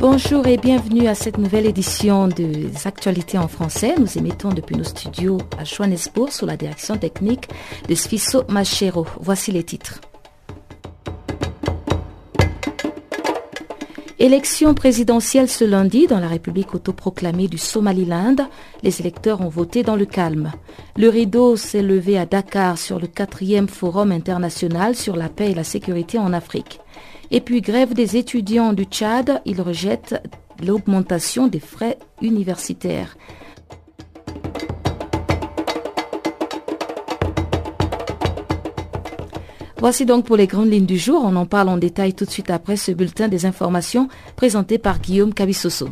Bonjour et bienvenue à cette nouvelle édition des actualités en français. Nous émettons depuis nos studios à Johannesburg sous la direction technique de Sfiso Machero. Voici les titres. Élection présidentielle ce lundi dans la République autoproclamée du Somaliland. Les électeurs ont voté dans le calme. Le rideau s'est levé à Dakar sur le quatrième forum international sur la paix et la sécurité en Afrique. Et puis grève des étudiants du Tchad, ils rejettent l'augmentation des frais universitaires. Voici donc pour les grandes lignes du jour. On en parle en détail tout de suite après ce bulletin des informations présenté par Guillaume Cabissoso.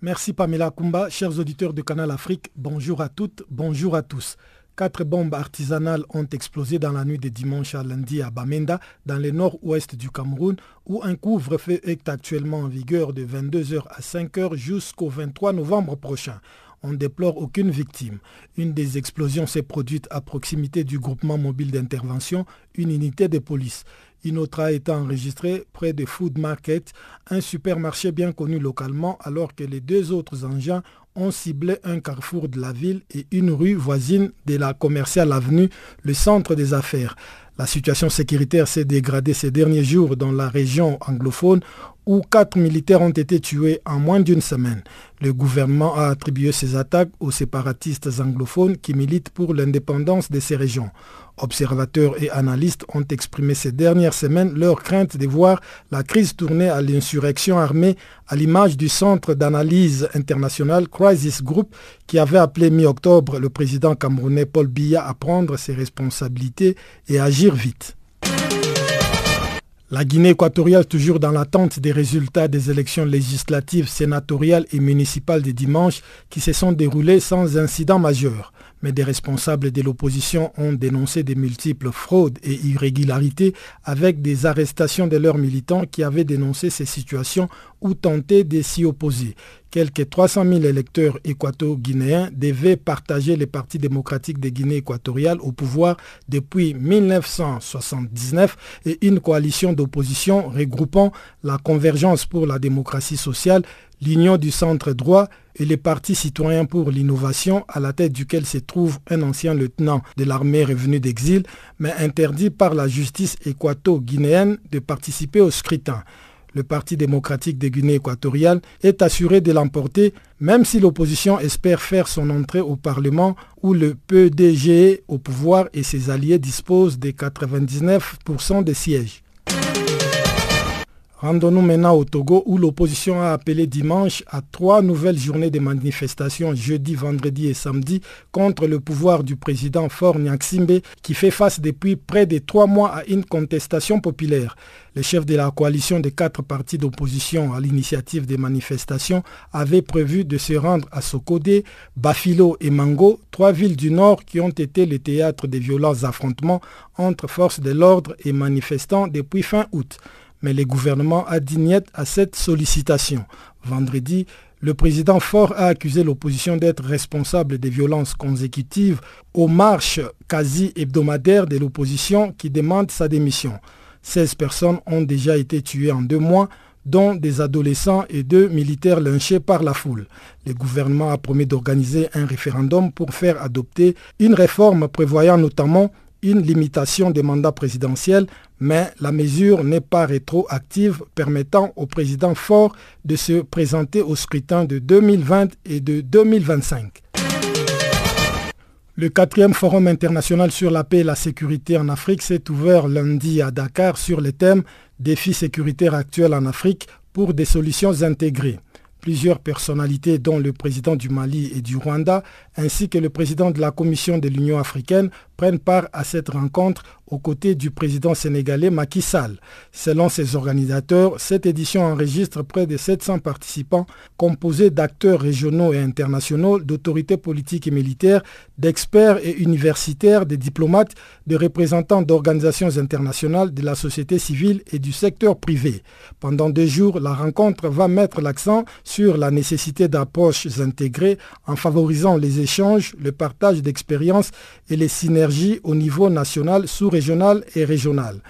Merci Pamela Kumba, chers auditeurs de Canal Afrique, bonjour à toutes, bonjour à tous. Quatre bombes artisanales ont explosé dans la nuit de dimanche à lundi à Bamenda, dans le nord-ouest du Cameroun, où un couvre-feu est actuellement en vigueur de 22h à 5h jusqu'au 23 novembre prochain. On déplore aucune victime. Une des explosions s'est produite à proximité du groupement mobile d'intervention, une unité de police. Une autre a été enregistrée près de Food Market, un supermarché bien connu localement, alors que les deux autres engins ont ciblé un carrefour de la ville et une rue voisine de la commerciale avenue, le centre des affaires. La situation sécuritaire s'est dégradée ces derniers jours dans la région anglophone où quatre militaires ont été tués en moins d'une semaine. Le gouvernement a attribué ces attaques aux séparatistes anglophones qui militent pour l'indépendance de ces régions. Observateurs et analystes ont exprimé ces dernières semaines leur crainte de voir la crise tourner à l'insurrection armée à l'image du centre d'analyse international Crisis Group qui avait appelé mi-octobre le président camerounais Paul Biya à prendre ses responsabilités et agir vite. La Guinée équatoriale, toujours dans l'attente des résultats des élections législatives, sénatoriales et municipales de dimanche qui se sont déroulées sans incident majeur mais des responsables de l'opposition ont dénoncé des multiples fraudes et irrégularités avec des arrestations de leurs militants qui avaient dénoncé ces situations ou tenté de s'y opposer. Quelques 300 000 électeurs équato-guinéens devaient partager les partis démocratiques de Guinée équatoriale au pouvoir depuis 1979 et une coalition d'opposition regroupant la Convergence pour la démocratie sociale, l'Union du centre droit et les partis citoyens pour l'innovation, à la tête duquel se trouve un ancien lieutenant de l'armée revenu d'exil, mais interdit par la justice équato-guinéenne de participer au scrutin. Le Parti démocratique de Guinée équatoriale est assuré de l'emporter, même si l'opposition espère faire son entrée au Parlement où le PDG au pouvoir et ses alliés disposent de 99% des sièges. Rendons-nous maintenant au Togo où l'opposition a appelé dimanche à trois nouvelles journées de manifestations jeudi, vendredi et samedi contre le pouvoir du président Faure Nyaksimbe qui fait face depuis près de trois mois à une contestation populaire. Le chef de la coalition des quatre partis d'opposition à l'initiative des manifestations avait prévu de se rendre à Sokodé, Bafilo et Mango, trois villes du nord qui ont été le théâtre des violents affrontements entre forces de l'ordre et manifestants depuis fin août mais le gouvernement a dit niet à cette sollicitation. Vendredi, le président Fort a accusé l'opposition d'être responsable des violences consécutives aux marches quasi hebdomadaires de l'opposition qui demande sa démission. 16 personnes ont déjà été tuées en deux mois, dont des adolescents et deux militaires lynchés par la foule. Le gouvernement a promis d'organiser un référendum pour faire adopter une réforme prévoyant notamment une limitation des mandats présidentiels, mais la mesure n'est pas rétroactive, permettant au président fort de se présenter au scrutin de 2020 et de 2025. Le quatrième forum international sur la paix et la sécurité en Afrique s'est ouvert lundi à Dakar sur le thème Défis sécuritaires actuels en Afrique pour des solutions intégrées. Plusieurs personnalités, dont le président du Mali et du Rwanda, ainsi que le président de la Commission de l'Union africaine, prennent part à cette rencontre aux côtés du président sénégalais Macky Sall. Selon ses organisateurs, cette édition enregistre près de 700 participants composés d'acteurs régionaux et internationaux, d'autorités politiques et militaires, d'experts et universitaires, de diplomates, de représentants d'organisations internationales, de la société civile et du secteur privé. Pendant deux jours, la rencontre va mettre l'accent sur la nécessité d'approches intégrées en favorisant les échanges, le partage d'expériences et les synergies au niveau national sous régional et régional.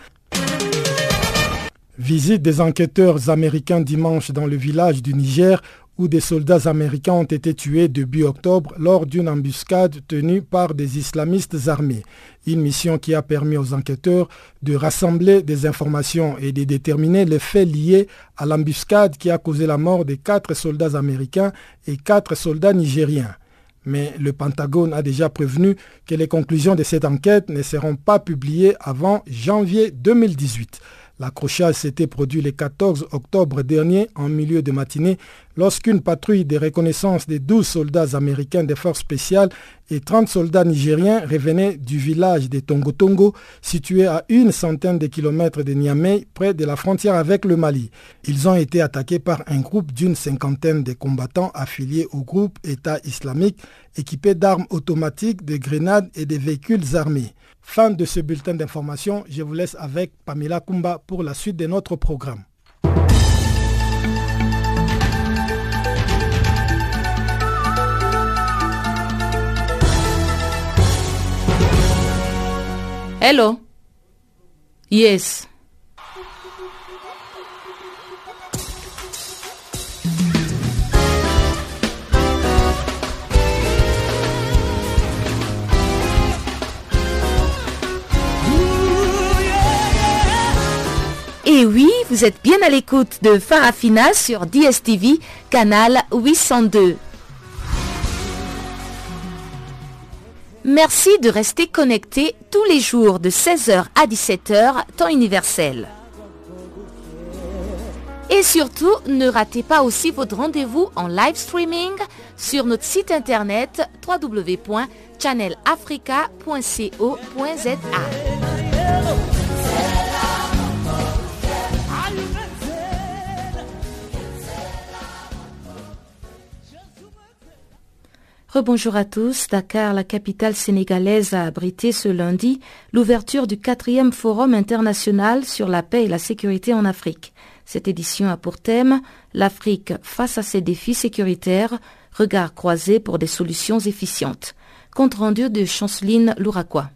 Visite des enquêteurs américains dimanche dans le village du Niger où des soldats américains ont été tués début octobre lors d'une embuscade tenue par des islamistes armés. Une mission qui a permis aux enquêteurs de rassembler des informations et de déterminer les faits liés à l'embuscade qui a causé la mort de quatre soldats américains et quatre soldats nigériens mais le Pentagone a déjà prévenu que les conclusions de cette enquête ne seront pas publiées avant janvier 2018. L'accrochage s'était produit le 14 octobre dernier en milieu de matinée lorsqu'une patrouille de reconnaissance des 12 soldats américains des forces spéciales et 30 soldats nigériens revenait du village de Tongo situé à une centaine de kilomètres de Niamey, près de la frontière avec le Mali. Ils ont été attaqués par un groupe d'une cinquantaine de combattants affiliés au groupe État islamique, équipés d'armes automatiques, de grenades et de véhicules armés. Fin de ce bulletin d'information, je vous laisse avec Pamela Kumba pour la suite de notre programme. Hello. Yes. Et oui, vous êtes bien à l'écoute de Farafina sur DSTV, canal 802. Merci de rester connecté tous les jours de 16h à 17h, temps universel. Et surtout, ne ratez pas aussi votre rendez-vous en live streaming sur notre site internet www.channelafrica.co.za. Rebonjour à tous. Dakar, la capitale sénégalaise, a abrité ce lundi l'ouverture du quatrième forum international sur la paix et la sécurité en Afrique. Cette édition a pour thème L'Afrique face à ses défis sécuritaires, regard croisé pour des solutions efficientes. Compte rendu de Chanceline Louraquois.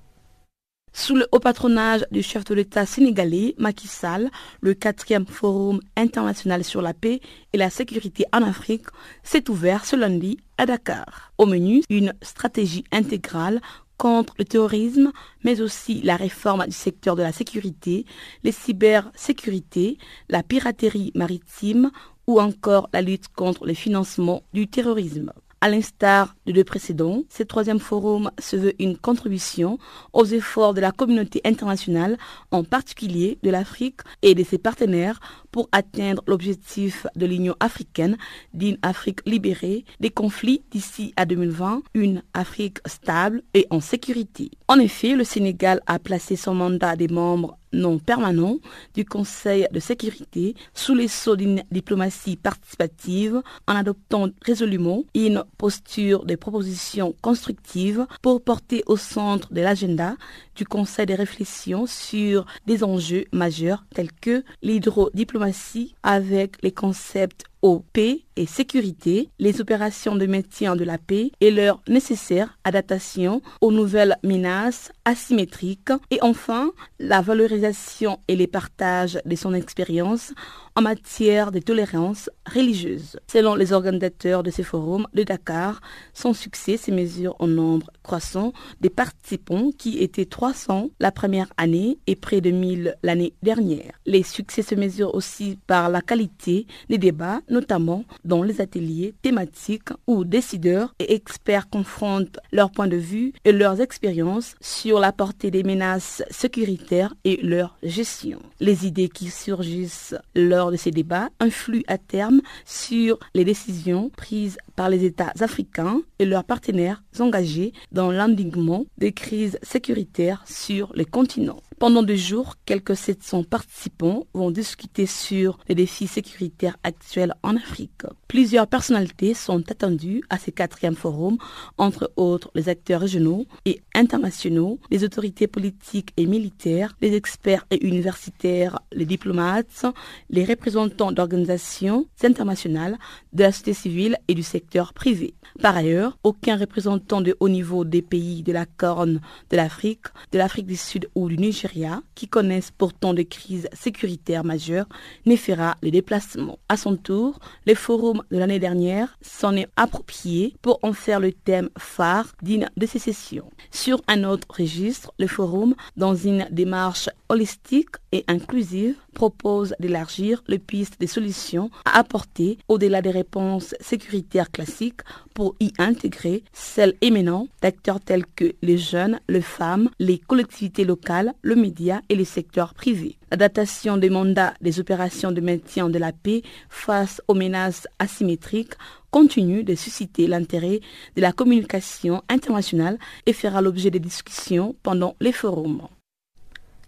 Sous le haut patronage du chef de l'État sénégalais, Macky Sall, le quatrième forum international sur la paix et la sécurité en Afrique s'est ouvert ce lundi à Dakar. Au menu, une stratégie intégrale contre le terrorisme, mais aussi la réforme du secteur de la sécurité, les cybersécurités, la piraterie maritime ou encore la lutte contre le financement du terrorisme. À l'instar de deux précédents, ce troisième forum se veut une contribution aux efforts de la communauté internationale, en particulier de l'Afrique et de ses partenaires, pour atteindre l'objectif de l'Union africaine d'une Afrique libérée des conflits d'ici à 2020, une Afrique stable et en sécurité. En effet, le Sénégal a placé son mandat des membres non permanent du Conseil de sécurité sous les sceaux d'une diplomatie participative en adoptant résolument une posture de propositions constructives pour porter au centre de l'agenda du Conseil des réflexions sur des enjeux majeurs tels que l'hydrodiplomatie avec les concepts aux paix et sécurité, les opérations de maintien de la paix et leur nécessaire adaptation aux nouvelles menaces asymétriques et enfin la valorisation et les partages de son expérience en matière de tolérance religieuse. Selon les organisateurs de ces forums de Dakar, son succès se mesure en nombre croissant des participants qui étaient 300 la première année et près de 1000 l'année dernière. Les succès se mesurent aussi par la qualité des débats notamment dans les ateliers thématiques où décideurs et experts confrontent leurs points de vue et leurs expériences sur la portée des menaces sécuritaires et leur gestion. Les idées qui surgissent lors de ces débats influent à terme sur les décisions prises par les États africains et leurs partenaires engagés dans l'endiguement des crises sécuritaires sur les continents. Pendant deux jours, quelques 700 participants vont discuter sur les défis sécuritaires actuels en Afrique. Plusieurs personnalités sont attendues à ces quatrièmes forums, entre autres les acteurs régionaux et internationaux, les autorités politiques et militaires, les experts et universitaires, les diplomates, les représentants d'organisations internationales, de la société civile et du secteur privé. Par ailleurs, aucun représentant de haut niveau des pays de la Corne de l'Afrique, de l'Afrique du Sud ou du Nigeria, qui connaissent pourtant des crises sécuritaires majeures, ne fera les déplacements. À son tour, le forum de l'année dernière s'en est approprié pour en faire le thème phare d'une de ces sessions. Sur un autre registre, le forum, dans une démarche holistique et inclusive, propose d'élargir les pistes des solutions à apporter au-delà des réponses sécuritaires classiques pour y intégrer celles émanant d'acteurs tels que les jeunes, les femmes, les collectivités locales, le média et les secteurs privés. L'adaptation des mandats des opérations de maintien de la paix face aux menaces asymétriques continue de susciter l'intérêt de la communication internationale et fera l'objet de discussions pendant les forums.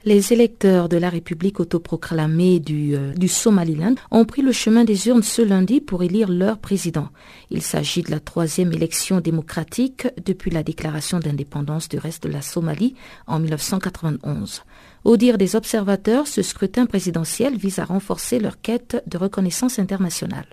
Les électeurs de la République autoproclamée du, euh, du, Somaliland ont pris le chemin des urnes ce lundi pour élire leur président. Il s'agit de la troisième élection démocratique depuis la déclaration d'indépendance du reste de la Somalie en 1991. Au dire des observateurs, ce scrutin présidentiel vise à renforcer leur quête de reconnaissance internationale.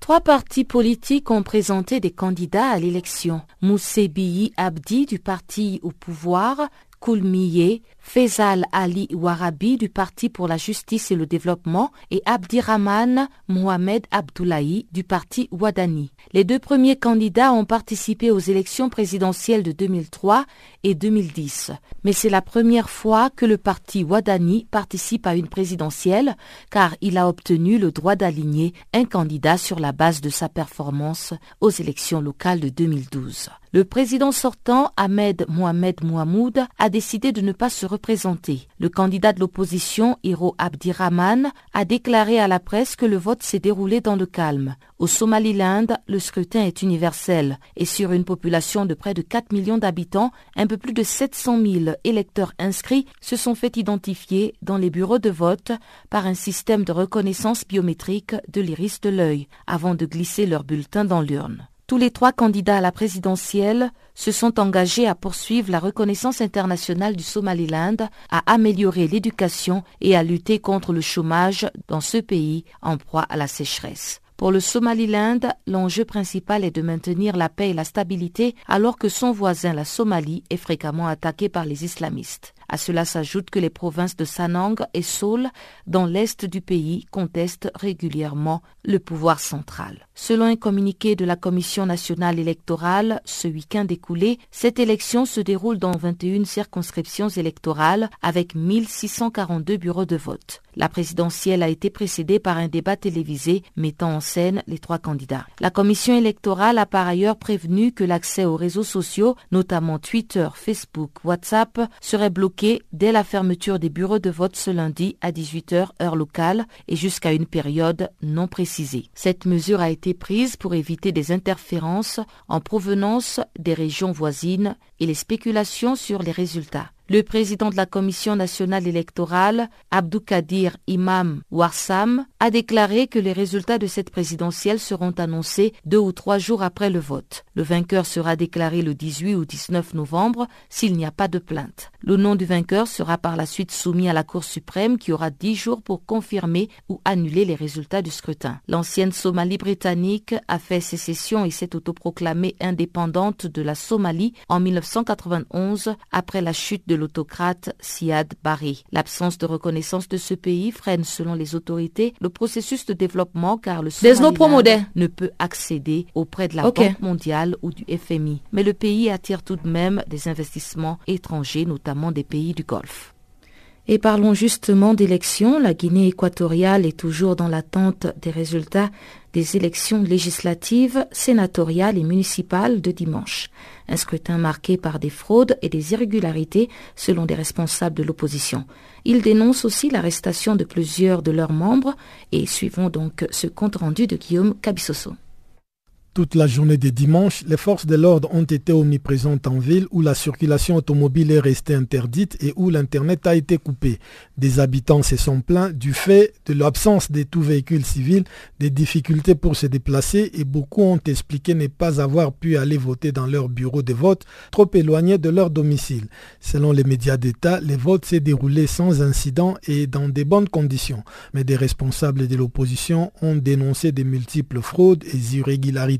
Trois partis politiques ont présenté des candidats à l'élection. Moussé Biyi Abdi du parti au pouvoir, Koulmiye, Faisal Ali Warabi du Parti pour la justice et le développement et Abdirahman Mohamed Abdoulaye du Parti Wadani. Les deux premiers candidats ont participé aux élections présidentielles de 2003 et 2010. Mais c'est la première fois que le Parti Wadani participe à une présidentielle car il a obtenu le droit d'aligner un candidat sur la base de sa performance aux élections locales de 2012. Le président sortant, Ahmed Mohamed Mouhamoud, a décidé de ne pas se représenter. Le candidat de l'opposition, Hiro Abdirahman, a déclaré à la presse que le vote s'est déroulé dans le calme. Au Somaliland, le scrutin est universel et sur une population de près de 4 millions d'habitants, un peu plus de 700 000 électeurs inscrits se sont fait identifier dans les bureaux de vote par un système de reconnaissance biométrique de l'iris de l'œil avant de glisser leur bulletin dans l'urne. Tous les trois candidats à la présidentielle se sont engagés à poursuivre la reconnaissance internationale du Somaliland, à améliorer l'éducation et à lutter contre le chômage dans ce pays en proie à la sécheresse. Pour le Somaliland, l'enjeu principal est de maintenir la paix et la stabilité alors que son voisin, la Somalie, est fréquemment attaqué par les islamistes. À cela s'ajoute que les provinces de Sanang et Seoul, dans l'est du pays, contestent régulièrement le pouvoir central. Selon un communiqué de la Commission nationale électorale, ce week-end écoulé, cette élection se déroule dans 21 circonscriptions électorales avec 1642 bureaux de vote. La présidentielle a été précédée par un débat télévisé mettant en scène les trois candidats. La commission électorale a par ailleurs prévenu que l'accès aux réseaux sociaux, notamment Twitter, Facebook, WhatsApp, serait bloqué dès la fermeture des bureaux de vote ce lundi à 18h heure locale et jusqu'à une période non précisée. Cette mesure a été prise pour éviter des interférences en provenance des régions voisines et les spéculations sur les résultats. Le président de la Commission nationale électorale, Abdoukadir Imam Warsam, a déclaré que les résultats de cette présidentielle seront annoncés deux ou trois jours après le vote. Le vainqueur sera déclaré le 18 ou 19 novembre s'il n'y a pas de plainte. Le nom du vainqueur sera par la suite soumis à la Cour suprême qui aura dix jours pour confirmer ou annuler les résultats du scrutin. L'ancienne Somalie britannique a fait sécession et s'est autoproclamée indépendante de la Somalie en 1991 après la chute de l'autocrate Siad Barre. L'absence de reconnaissance de ce pays freine selon les autorités le processus de développement car le Somaliland ne peut accéder auprès de la Banque mondiale ou du FMI. Mais le pays attire tout de même des investissements étrangers, notamment des pays du Golfe. Et parlons justement d'élections. La Guinée équatoriale est toujours dans l'attente des résultats des élections législatives, sénatoriales et municipales de dimanche. Un scrutin marqué par des fraudes et des irrégularités selon des responsables de l'opposition. Ils dénoncent aussi l'arrestation de plusieurs de leurs membres et suivons donc ce compte rendu de Guillaume Cabissoso. Toute la journée de dimanche, les forces de l'ordre ont été omniprésentes en ville où la circulation automobile est restée interdite et où l'Internet a été coupé. Des habitants se sont plaints du fait de l'absence de tout véhicule civil, des difficultés pour se déplacer et beaucoup ont expliqué ne pas avoir pu aller voter dans leur bureau de vote, trop éloigné de leur domicile. Selon les médias d'État, les votes s'est déroulé sans incident et dans de bonnes conditions. Mais des responsables de l'opposition ont dénoncé des multiples fraudes et irrégularités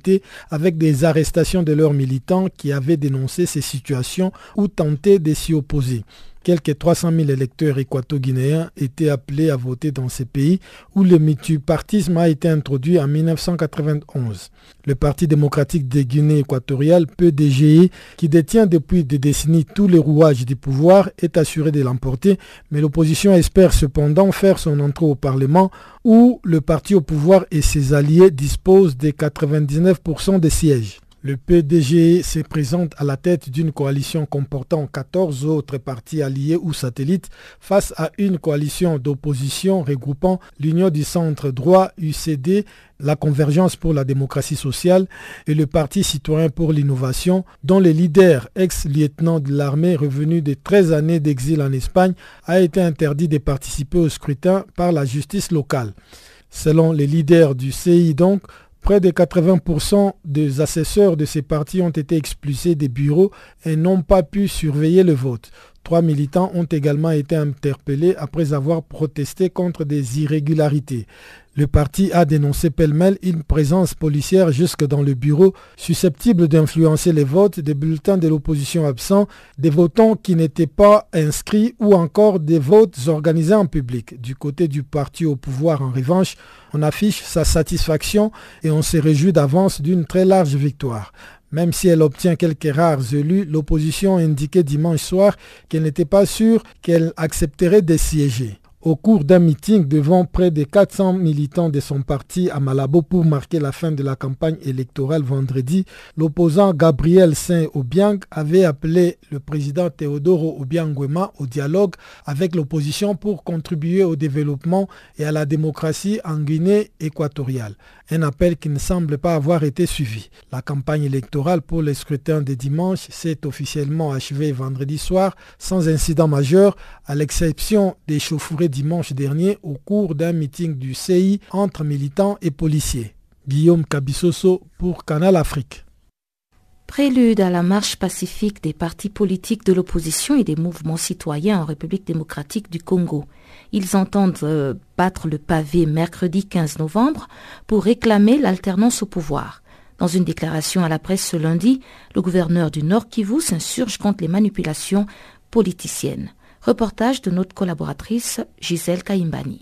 avec des arrestations de leurs militants qui avaient dénoncé ces situations ou tenté de s'y opposer. Quelques 300 000 électeurs équato-guinéens étaient appelés à voter dans ces pays où le multipartisme a été introduit en 1991. Le Parti démocratique de Guinée équatoriale, PDGI, qui détient depuis des décennies tous les rouages du pouvoir, est assuré de l'emporter, mais l'opposition espère cependant faire son entrée au Parlement où le parti au pouvoir et ses alliés disposent de 99% des sièges. Le PDG se présente à la tête d'une coalition comportant 14 autres partis alliés ou satellites face à une coalition d'opposition regroupant l'Union du centre droit UCD, la Convergence pour la démocratie sociale et le Parti citoyen pour l'innovation, dont le leader, ex-lieutenant de l'armée revenu de 13 années d'exil en Espagne, a été interdit de participer au scrutin par la justice locale. Selon les leaders du CI donc, Près de 80% des assesseurs de ces partis ont été expulsés des bureaux et n'ont pas pu surveiller le vote. Trois militants ont également été interpellés après avoir protesté contre des irrégularités. Le parti a dénoncé pêle-mêle une présence policière jusque dans le bureau, susceptible d'influencer les votes des bulletins de l'opposition absents, des votants qui n'étaient pas inscrits ou encore des votes organisés en public. Du côté du parti au pouvoir, en revanche, on affiche sa satisfaction et on se réjouit d'avance d'une très large victoire. Même si elle obtient quelques rares élus, l'opposition a indiqué dimanche soir qu'elle n'était pas sûre qu'elle accepterait de siéger au cours d'un meeting devant près de 400 militants de son parti à Malabo pour marquer la fin de la campagne électorale vendredi, l'opposant Gabriel Saint-Obiang avait appelé le président Teodoro Obiangwema au dialogue avec l'opposition pour contribuer au développement et à la démocratie en Guinée équatoriale. Un appel qui ne semble pas avoir été suivi. La campagne électorale pour les scrutins de dimanche s'est officiellement achevée vendredi soir sans incident majeur, à l'exception des chauffourées dimanche dernier au cours d'un meeting du CI entre militants et policiers. Guillaume Cabissoso pour Canal Afrique. Prélude à la marche pacifique des partis politiques de l'opposition et des mouvements citoyens en République démocratique du Congo. Ils entendent euh, battre le pavé mercredi 15 novembre pour réclamer l'alternance au pouvoir. Dans une déclaration à la presse ce lundi, le gouverneur du Nord Kivu s'insurge contre les manipulations politiciennes. Reportage de notre collaboratrice Gisèle Kaimbani.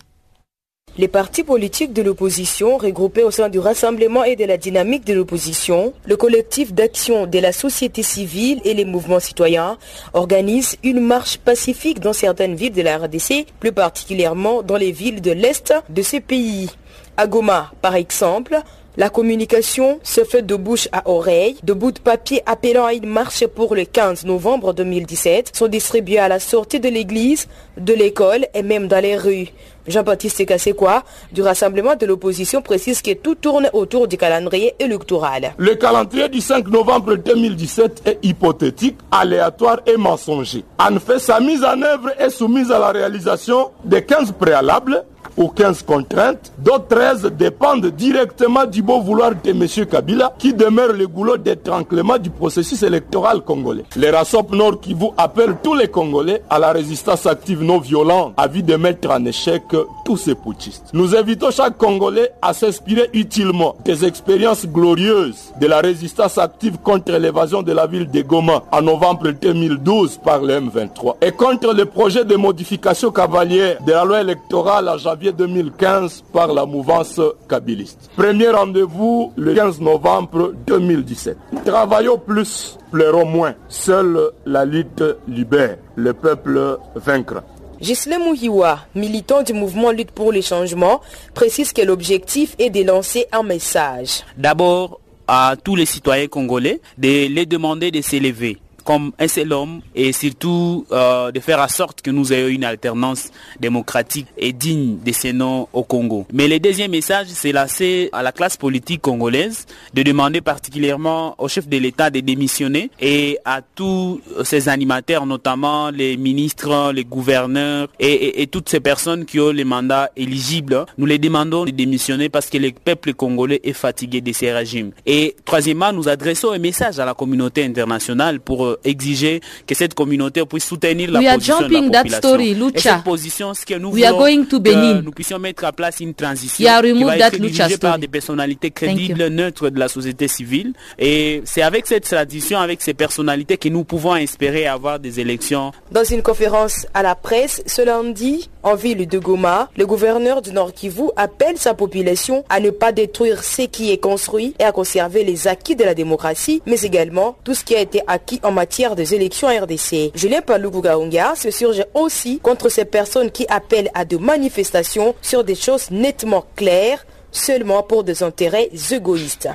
Les partis politiques de l'opposition, regroupés au sein du Rassemblement et de la dynamique de l'opposition, le collectif d'action de la société civile et les mouvements citoyens organisent une marche pacifique dans certaines villes de la RDC, plus particulièrement dans les villes de l'Est de ce pays. À Goma, par exemple, la communication se fait de bouche à oreille. De bouts de papier appelant à une marche pour le 15 novembre 2017 sont distribués à la sortie de l'église, de l'école et même dans les rues. Jean-Baptiste Kassekwa, du Rassemblement de l'opposition, précise que tout tourne autour du calendrier électoral? Le calendrier du 5 novembre 2017 est hypothétique, aléatoire et mensonger. En fait, sa mise en œuvre est soumise à la réalisation des 15 préalables ou 15 contraintes, dont 13 dépendent directement du beau vouloir de M. Kabila, qui demeure le goulot d'étranglement du processus électoral congolais. Les RASOP Nord qui vous appellent tous les Congolais à la résistance active non violente, à vie de mettre en échec tous ces putschistes. Nous invitons chaque Congolais à s'inspirer utilement des expériences glorieuses de la résistance active contre l'évasion de la ville de Goma en novembre 2012 par le M23 et contre le projet de modification cavalière de la loi électorale en janvier 2015 par la mouvance kabiliste. Premier rendez-vous le 15 novembre 2017. Travaillons plus, pleurons moins. Seule la lutte libère, le peuple vaincra. Gisle Mouhiwa, militant du mouvement Lutte pour les changements, précise que l'objectif est de lancer un message. D'abord, à tous les citoyens congolais, de les demander de s'élever comme un seul homme et surtout euh, de faire en sorte que nous ayons une alternance démocratique et digne de ces noms au Congo. Mais le deuxième message, c'est lancé à la classe politique congolaise de demander particulièrement au chef de l'État de démissionner et à tous ces animateurs, notamment les ministres, les gouverneurs et, et, et toutes ces personnes qui ont les mandats éligibles, nous les demandons de démissionner parce que le peuple congolais est fatigué de ces régimes. Et troisièmement, nous adressons un message à la communauté internationale pour exiger que cette communauté puisse soutenir la We are position jumping de la that population. story, Et Lucha. cette position, ce que nous We are voulons, going to que nous puissions mettre en place une transition Yeah, qui va that être Lucha dirigée par des personnalités crédibles, neutres de la société civile. Et c'est avec cette tradition, avec ces personnalités que nous pouvons espérer avoir des élections Dans une conférence à la presse ce lundi, en ville de Goma, le gouverneur du Nord Kivu appelle sa population à ne pas détruire ce qui est construit et à conserver les acquis de la démocratie, mais également tout ce qui a été acquis en matière des élections RDC. Julien Palougugaunga se surge aussi contre ces personnes qui appellent à de manifestations sur des choses nettement claires, seulement pour des intérêts égoïstes.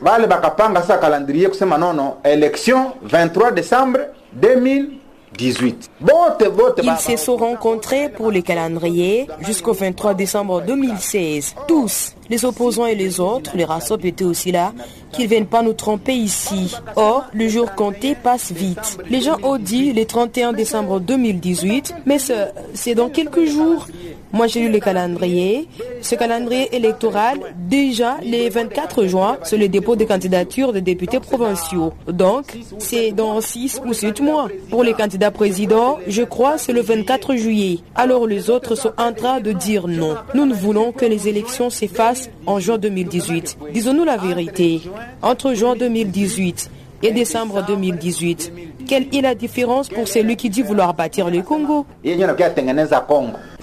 bakapanga sa calendrier élection 23 décembre 2000 18. Ils se sont rencontrés pour les calendriers jusqu'au 23 décembre 2016. Tous, les opposants et les autres, les RASOP étaient aussi là, qu'ils ne viennent pas nous tromper ici. Or, le jour compté passe vite. Les gens ont dit le 31 décembre 2018, mais c'est dans quelques jours. Moi, j'ai lu le calendrier. Ce calendrier électoral, déjà, le 24 juin, c'est le dépôt des candidatures des députés provinciaux. Donc, c'est dans 6 ou 7 mois. Pour les candidats présidents, je crois c'est le 24 juillet. Alors les autres sont en train de dire non. Nous ne voulons que les élections s'effacent en juin 2018. Disons-nous la vérité. Entre juin 2018 et décembre 2018, quelle est la différence pour celui qui dit vouloir bâtir le Congo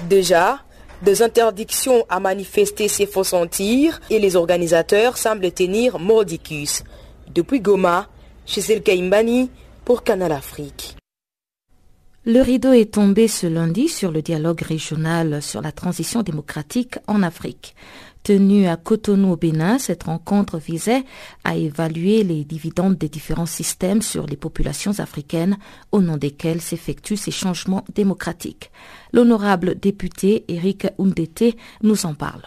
Déjà, des interdictions à manifester s'y font sentir et les organisateurs semblent tenir mordicus. Depuis Goma, chez Kaimbani pour Canal Afrique. Le rideau est tombé ce lundi sur le dialogue régional sur la transition démocratique en Afrique. Tenue à Cotonou au Bénin, cette rencontre visait à évaluer les dividendes des différents systèmes sur les populations africaines au nom desquels s'effectuent ces changements démocratiques. L'honorable député Eric Undete nous en parle.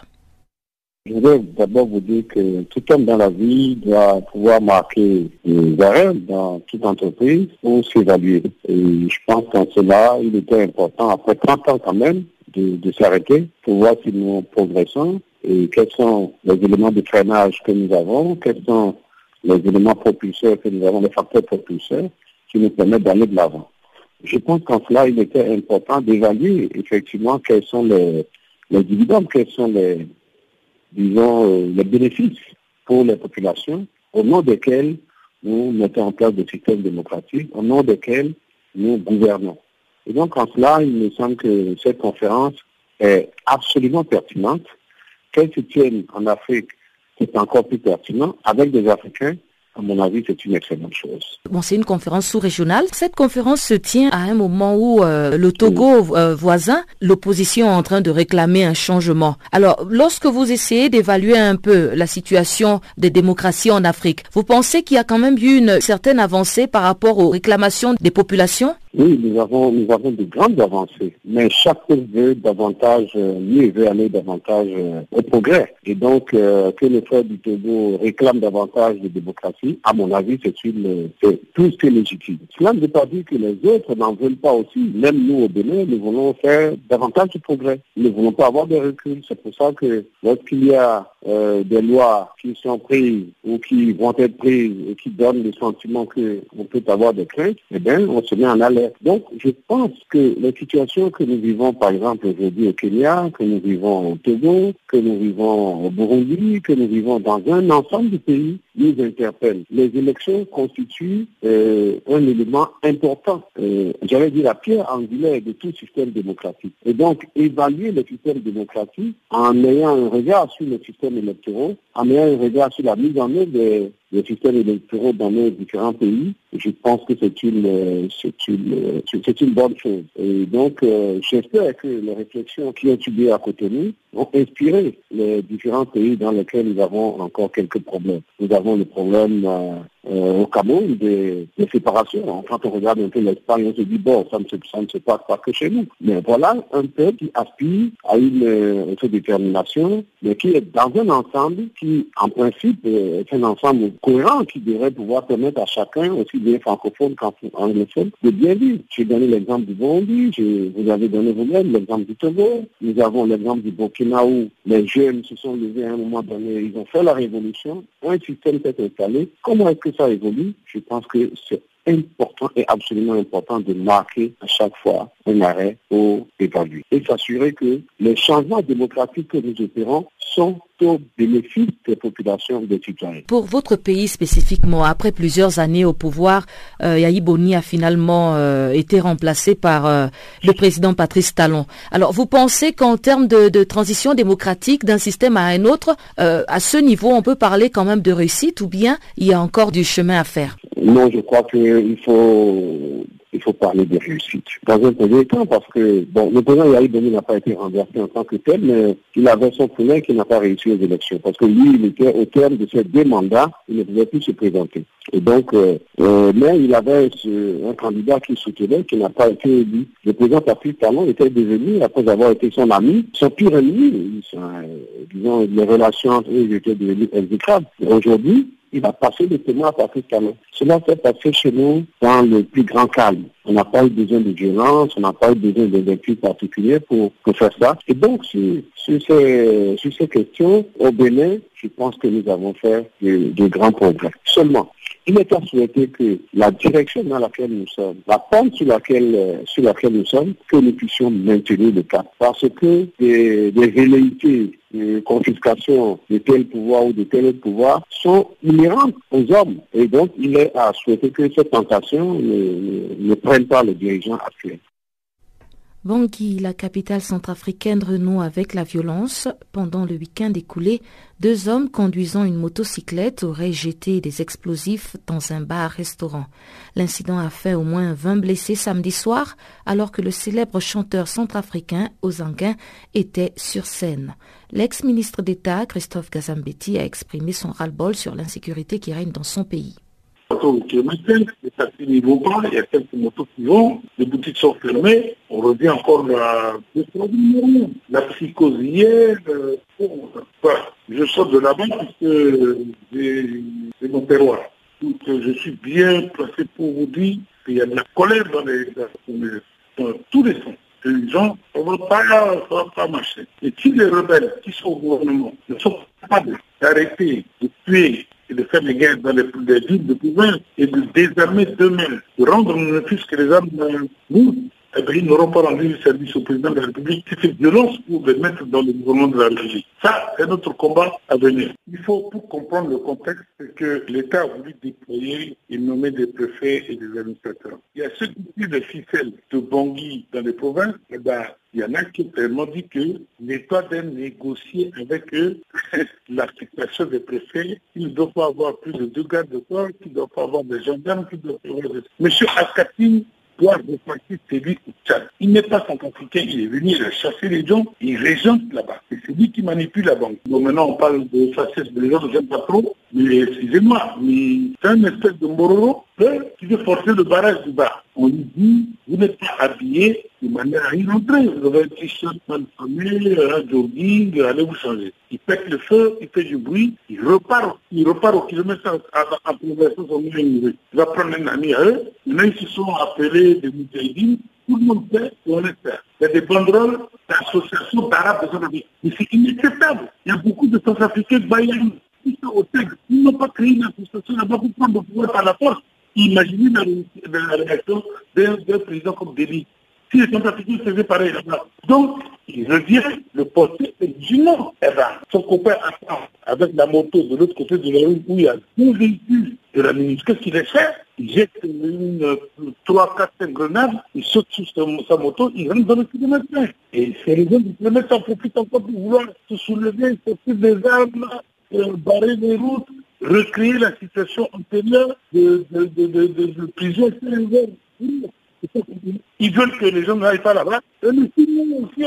Je voudrais d'abord vous dire que tout homme dans la vie doit pouvoir marquer des arrêts dans toute entreprise pour s'évaluer. Et je pense qu'en cela, il était important, après 30 ans quand même, de, s'arrêter pour voir si nous progressons et quels sont les éléments de freinage que nous avons, quels sont les éléments propulseurs que nous avons, les facteurs propulseurs qui nous permettent d'aller de l'avant. Je pense qu'en cela, il était important d'évaluer effectivement quels sont les, les dividendes, quels sont les, disons, euh, les bénéfices pour les populations, au nom desquels nous mettons en place des systèmes démocratiques, au nom desquels nous gouvernons. Et donc, en cela, il me semble que cette conférence est absolument pertinente. Qu'elle se tienne en Afrique, c'est encore plus pertinent, avec des Africains, à mon avis, c'est une excellente chose. Bon, c'est une conférence sous-régionale. Cette conférence se tient à un moment où euh, le Togo euh, voisin, l'opposition est en train de réclamer un changement. Alors, lorsque vous essayez d'évaluer un peu la situation des démocraties en Afrique, vous pensez qu'il y a quand même eu une certaine avancée par rapport aux réclamations des populations? Oui, nous avons, nous avons de grandes avancées, mais chacun veut davantage, euh, mieux veut aller davantage euh, au progrès. Et donc, euh, que le frère du Togo réclame davantage de démocratie, à mon avis, c'est une, c'est plus que légitime. Cela ne veut pas dire que les autres n'en veulent pas aussi. Même nous, au Bénin, nous voulons faire davantage de progrès. Nous ne voulons pas avoir de recul. C'est pour ça que lorsqu'il y a des lois qui sont prises ou qui vont être prises et qui donnent le sentiment qu'on peut avoir des craintes, eh bien, on se met en alerte. Donc, je pense que les situations que nous vivons, par exemple, aujourd'hui au Kenya, que nous vivons au Togo, que nous vivons au Burundi, que nous vivons dans un ensemble de pays, nous interpelle. Les élections constituent euh, un élément important, euh, j'allais dire la pierre angulaire de tout système démocratique. Et donc, évaluer le système démocratique en ayant un regard sur le système électoral, en ayant un regard sur la mise en œuvre des, des systèmes électoraux dans nos différents pays, je pense que c'est une, c'est une, c'est une bonne chose. Et donc, euh, j'espère que les réflexions qui ont étudié à côté de nous ont inspiré les différents pays dans lesquels nous avons encore quelques problèmes. Nous avons le problème euh, euh, au Cameroun des, des séparations. Quand on regarde un peu l'Espagne, on se dit, bon, ça ne, se, passe pas que chez nous. Mais voilà un peuple qui aspire à une euh, détermination, mais qui est dans un ensemble qui, en principe, est un ensemble cohérent qui devrait pouvoir permettre à chacun, aussi bien francophone qu'anglophone, de bien vivre. J'ai donné l'exemple du Burundi, vous avez donné vous-même l'exemple du Togo, nous avons l'exemple du Burkina où les jeunes se sont levés à un moment donné, ils ont fait la révolution, un système s'est installé. Comment est-ce que ça évolue Je pense que c'est important et absolument important de marquer à chaque fois un arrêt au établi et s'assurer que les changements démocratiques que nous opérons sont au bénéfice des populations des citoyens. Pour votre pays spécifiquement, après plusieurs années au pouvoir, euh, Yahi Boni a finalement euh, été remplacé par euh, le président Patrice Talon. Alors, vous pensez qu'en termes de, de, transition démocratique d'un système à un autre, euh, à ce niveau, on peut parler quand même de réussite ou bien il y a encore du chemin à faire? Non, je crois qu'il faut il faut parler de réussite. Dans un premier temps, parce que, bon, le président Yahi Boni n'a pas été renversé en tant que tel, mais il avait son poulain qui n'a pas réussi aux élections. Parce que lui, il était au terme de ses deux mandats, il ne pouvait plus se présenter. Et donc, euh, euh, mais il avait un candidat qui soutenait, qui n'a pas été élu. Le président Patrice Talon était devenu, après avoir été son ami, son pire ennemi. Disons, les relations entre eux étaient devenues exécrables. Aujourd'hui, il a passé le témoin Talon. Cela s'est passé chez nous dans le plus grand calme. On n'a pas eu besoin de violence, on n'a pas eu besoin de vécu particulier pour, pour faire ça. Et donc, sur, sur, ces, sur ces questions, au Bénin, je pense que nous avons fait de grands progrès. Seulement, il est à souhaiter que la direction dans laquelle nous sommes, la pente sur laquelle, sur laquelle nous sommes, que nous puissions maintenir le cap. Parce que des, velléités de confiscation de tel pouvoir ou de tel autre pouvoir sont inhérentes aux hommes. Et donc, il est à souhaiter que cette tentation ne, ne, ne prenne pas les dirigeants actuels. Bangui, la capitale centrafricaine, renoue avec la violence. Pendant le week-end écoulé, deux hommes conduisant une motocyclette auraient jeté des explosifs dans un bar-restaurant. L'incident a fait au moins 20 blessés samedi soir, alors que le célèbre chanteur centrafricain Ozanguin était sur scène. L'ex-ministre d'État, Christophe Gazambetti, a exprimé son ras-le-bol sur l'insécurité qui règne dans son pays les taxis vont pas, il y a quelques motos qui vont, les boutiques sont fermées, on revient encore à la psychose euh, je sors de là-bas puisque c'est mon terroir. Donc je suis bien placé pour vous dire qu'il y a de la colère dans, les, tous les sens. Les gens, ça ne va pas, pas marcher. Et si les rebelles qui sont au gouvernement ne sont pas capables d'arrêter de tuer de faire des guerres dans les, les villes de province et de désarmer d'eux-mêmes, de rendre ne plus que les armes lourdes, ils n'auront pas rendu le service au président de la République qui fait violence pour les mettre dans le gouvernement de la République. Ça, c'est notre combat à venir. Il faut, pour comprendre le contexte, que l'État a voulu déployer et nommer des préfets et des administrateurs. Il y a ceux qui disent des ficelles de Bangui dans les provinces, eh ben, il y en a qui ont clairement dit que l'État doit négocier avec eux l'affectation des préfets. Ils ne doivent pas avoir plus de deux gardes de corps, qu'ils ne doivent pas avoir des gendarmes, qu'ils doivent avoir des... Monsieur Askatine Il n'est pas centrafricain, il est venu, il a chassé les gens, il régente là-bas. C'est lui qui manipule la banque. Donc maintenant on parle de faciès, les gens j'aime pas trop, mais excusez-moi, mais c'est un espèce de mororo qui veut forcer le barrage du bas. On lui dit, vous n'êtes pas habillé de manière à y rentrer. Vous avez un t-shirt mal famille, un jogging, allez vous changer. Il pète le feu, il fait du bruit, il repart, il repart au kilomètre à traversant son milieu Il va prendre un ami à eux. Maintenant, ils se sont appelés des moudjahidines. Tout le monde sait qu'on les fait. Il y a des banderoles d'associations d'arabes de Centrafrique. Mais c'est inacceptable. Il y a beaucoup de Centrafricains Bayern qui sont au texte. Ils n'ont pas créé une association là-bas pour prendre le pouvoir par la force. Imaginez la, réaction d'un président comme Déby. Si les Centrafricains faisaient pareil là-bas. Donc, il revient le porter dit non. Eh ben, son copain attend avec la moto de l'autre côté de la rue où il y a deux véhicules de la ministre. Qu'est-ce qu'il fait? Il jette une, trois, quatre, cinq grenades, il saute sur sa, moto, il rentre dans le kilomètre Et c'est les gens du kilomètre en profitent encore pour vouloir se soulever, sortir des armes, euh, barrer les routes, recréer la situation antérieure de, de, de, de, plusieurs ils veulent que les gens n'aillent pas là-bas. Et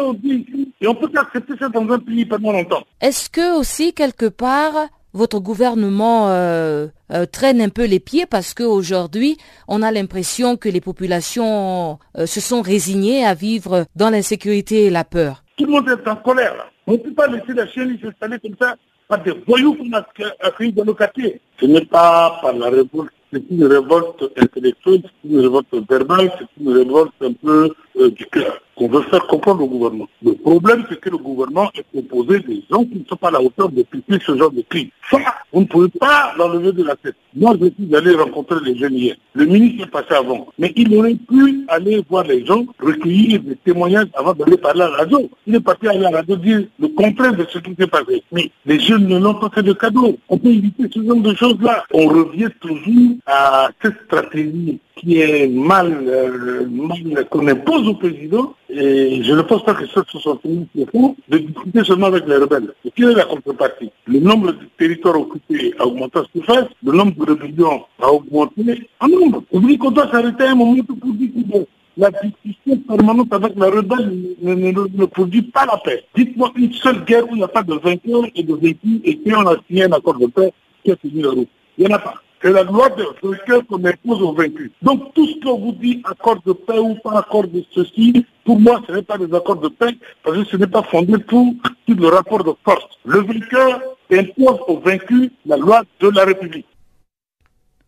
on dit, et on peut accepter ça dans un pays pendant longtemps. Est-ce que aussi, quelque part, votre gouvernement euh, euh, traîne un peu les pieds parce qu'aujourd'hui, on a l'impression que les populations euh, se sont résignées à vivre dans l'insécurité et la peur? Tout le monde est en colère. Là. On ne peut pas laisser la Chine s'installer comme ça par des voyous qu'on a accueillis dans nos quartiers. Ce n'est pas par la révolte c'est une révolte intellectuelle, c'est une révolte verbale, c'est une révolte un peu euh, du cœur qu'on veut faire comprendre au gouvernement. Le problème, c'est que le gouvernement est composé des gens qui ne sont pas à la hauteur de piquer ce genre de crise. Ça, vous ne pouvez pas l'enlever de la tête. Moi, je suis allé rencontrer les jeunes hier. Le ministre est passé avant. Mais il aurait pu aller voir les gens, recueillir des témoignages avant d'aller parler à la radio. Il est parti à la radio dire le contraire de ce qui s'est passé. Mais les jeunes ne l'ont pas fait de cadeau. On peut éviter ce genre de choses-là. On revient toujours à cette stratégie qui est mal, euh, mal qu'on impose au président. Et je ne pense pas que ce soit fond de discuter seulement avec les rebelles. Et quelle est la contrepartie? Le nombre de territoires occupés a augmenté en surface, le nombre de rébellions a augmenté en nombre. Dites qu'on doit s'arrêter un moment pour dire que la discussion permanente avec la rebelle ne, produit pas la paix. Dites-moi une seule guerre où il n'y a pas de vainqueurs et de vaincus et qu'on a signé un accord de paix qui a. Il n'y en a pas. C'est la loi de vainqueur qu'on impose aux vaincus. Donc tout ce qu'on vous dit, accord de paix ou pas accord de ceci, pour moi, ce n'est pas des accords de paix, parce que ce n'est pas fondé pour, sur le rapport de force. Le vainqueur impose aux vaincus la loi de la République.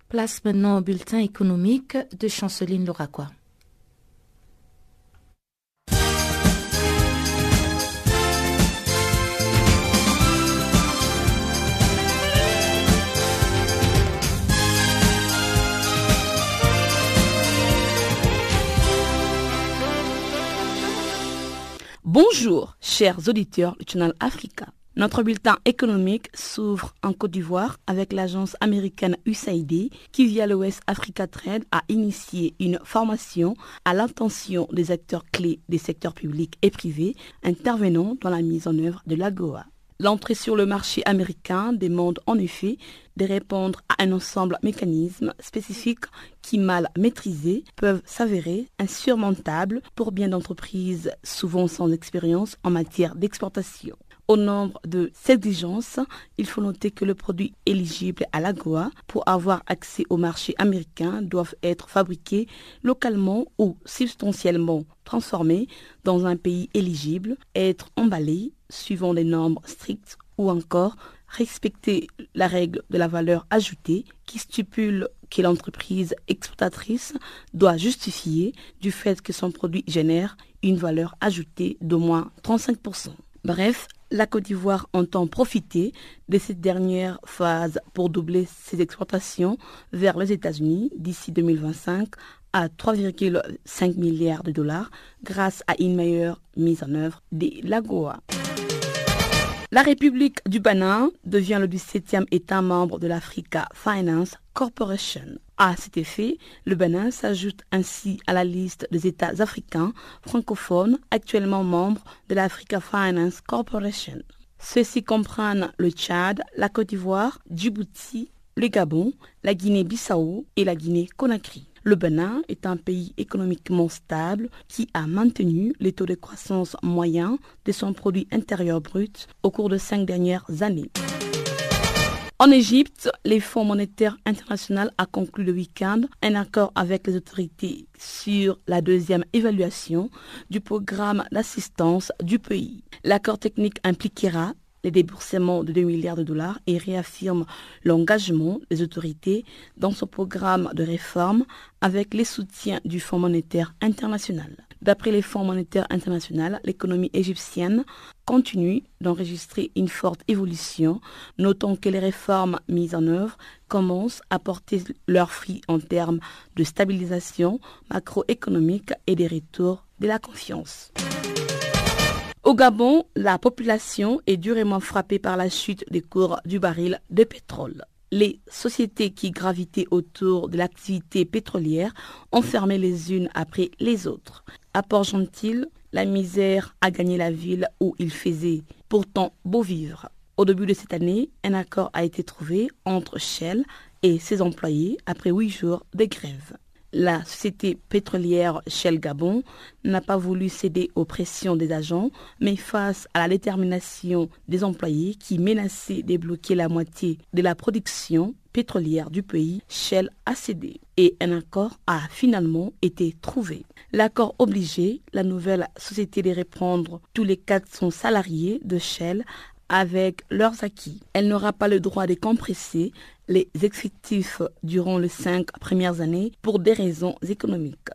Place maintenant au bulletin économique de Chanceline Loraquois. Bonjour, chers auditeurs du Channel Africa. Notre bulletin économique s'ouvre en Côte d'Ivoire avec l'agence américaine USAID qui, via le West Africa Trade, a initié une formation à l'intention des acteurs clés des secteurs publics et privés intervenant dans la mise en œuvre de l'AGOA. L'entrée sur le marché américain demande en effet de répondre à un ensemble de mécanismes spécifiques qui, mal maîtrisés, peuvent s'avérer insurmontables pour bien d'entreprises souvent sans expérience en matière d'exportation. Au nombre de ces exigences, il faut noter que le produit éligible à l'AGOA pour avoir accès au marché américain doivent être fabriqués localement ou substantiellement transformés dans un pays éligible, être emballés suivant des normes strictes ou encore respecter la règle de la valeur ajoutée qui stipule que l'entreprise exportatrice doit justifier du fait que son produit génère une valeur ajoutée d'au moins 35%. Bref, la Côte d'Ivoire entend profiter de cette dernière phase pour doubler ses exportations vers les États-Unis d'ici 2025 à 3,5 milliards de dollars grâce à une meilleure mise en œuvre des LAGOA. La République du Bénin devient le 17e État membre de l'Africa Finance Corporation. À cet effet, le Bénin s'ajoute ainsi à la liste des États africains francophones actuellement membres de l'Africa Finance Corporation. Ceux-ci comprennent le Tchad, la Côte d'Ivoire, Djibouti, le Gabon, la Guinée-Bissau et la Guinée-Conakry. Le Bénin est un pays économiquement stable qui a maintenu les taux de croissance moyens de son produit intérieur brut au cours de cinq dernières années. En Égypte, les Fonds monétaires internationaux a conclu le week-end un accord avec les autorités sur la deuxième évaluation du programme d'assistance du pays. L'accord technique impliquera les déboursements de 2 milliards de dollars et réaffirme l'engagement des autorités dans ce programme de réforme avec les soutiens du Fonds monétaire international. D'après les fonds monétaires internationaux, l'économie égyptienne continue d'enregistrer une forte évolution, notant que les réformes mises en œuvre commencent à porter leurs fruits en termes de stabilisation macroéconomique et des retours de la confiance. Au Gabon, la population est durement frappée par la chute des cours du baril de pétrole. Les sociétés qui gravitaient autour de l'activité pétrolière ont fermé les unes après les autres. À Port-Gentil, la misère a gagné la ville où il faisait pourtant beau vivre. Au début de cette année, un accord a été trouvé entre Shell et ses employés après huit jours de grève la société pétrolière Shell Gabon n'a pas voulu céder aux pressions des agents, mais face à la détermination des employés qui menaçaient de bloquer la moitié de la production pétrolière du pays, Shell a cédé et un accord a finalement été trouvé. L'accord obligeait la nouvelle société de reprendre tous les 400 salariés de Shell avec leurs acquis. Elle n'aura pas le droit de compresser les effectifs durant les cinq premières années pour des raisons économiques.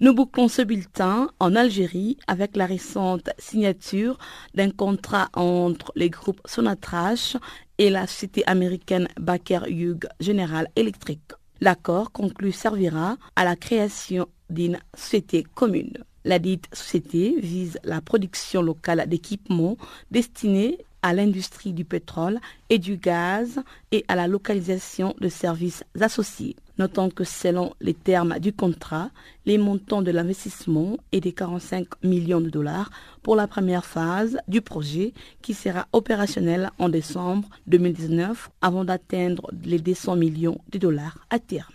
Nous bouclons ce bulletin en Algérie avec la récente signature d'un contrat entre les groupes Sonatrach et la société américaine Baker Hughes General Electric. L'accord conclu servira à la création d'une société commune. La dite société vise la production locale d'équipements destinés à l'industrie du pétrole et du gaz et à la localisation de services associés. Notons que selon les termes du contrat, les montants de l'investissement est de 45 millions de dollars pour la première phase du projet qui sera opérationnel en décembre 2019 avant d'atteindre les 200 millions de dollars à terme.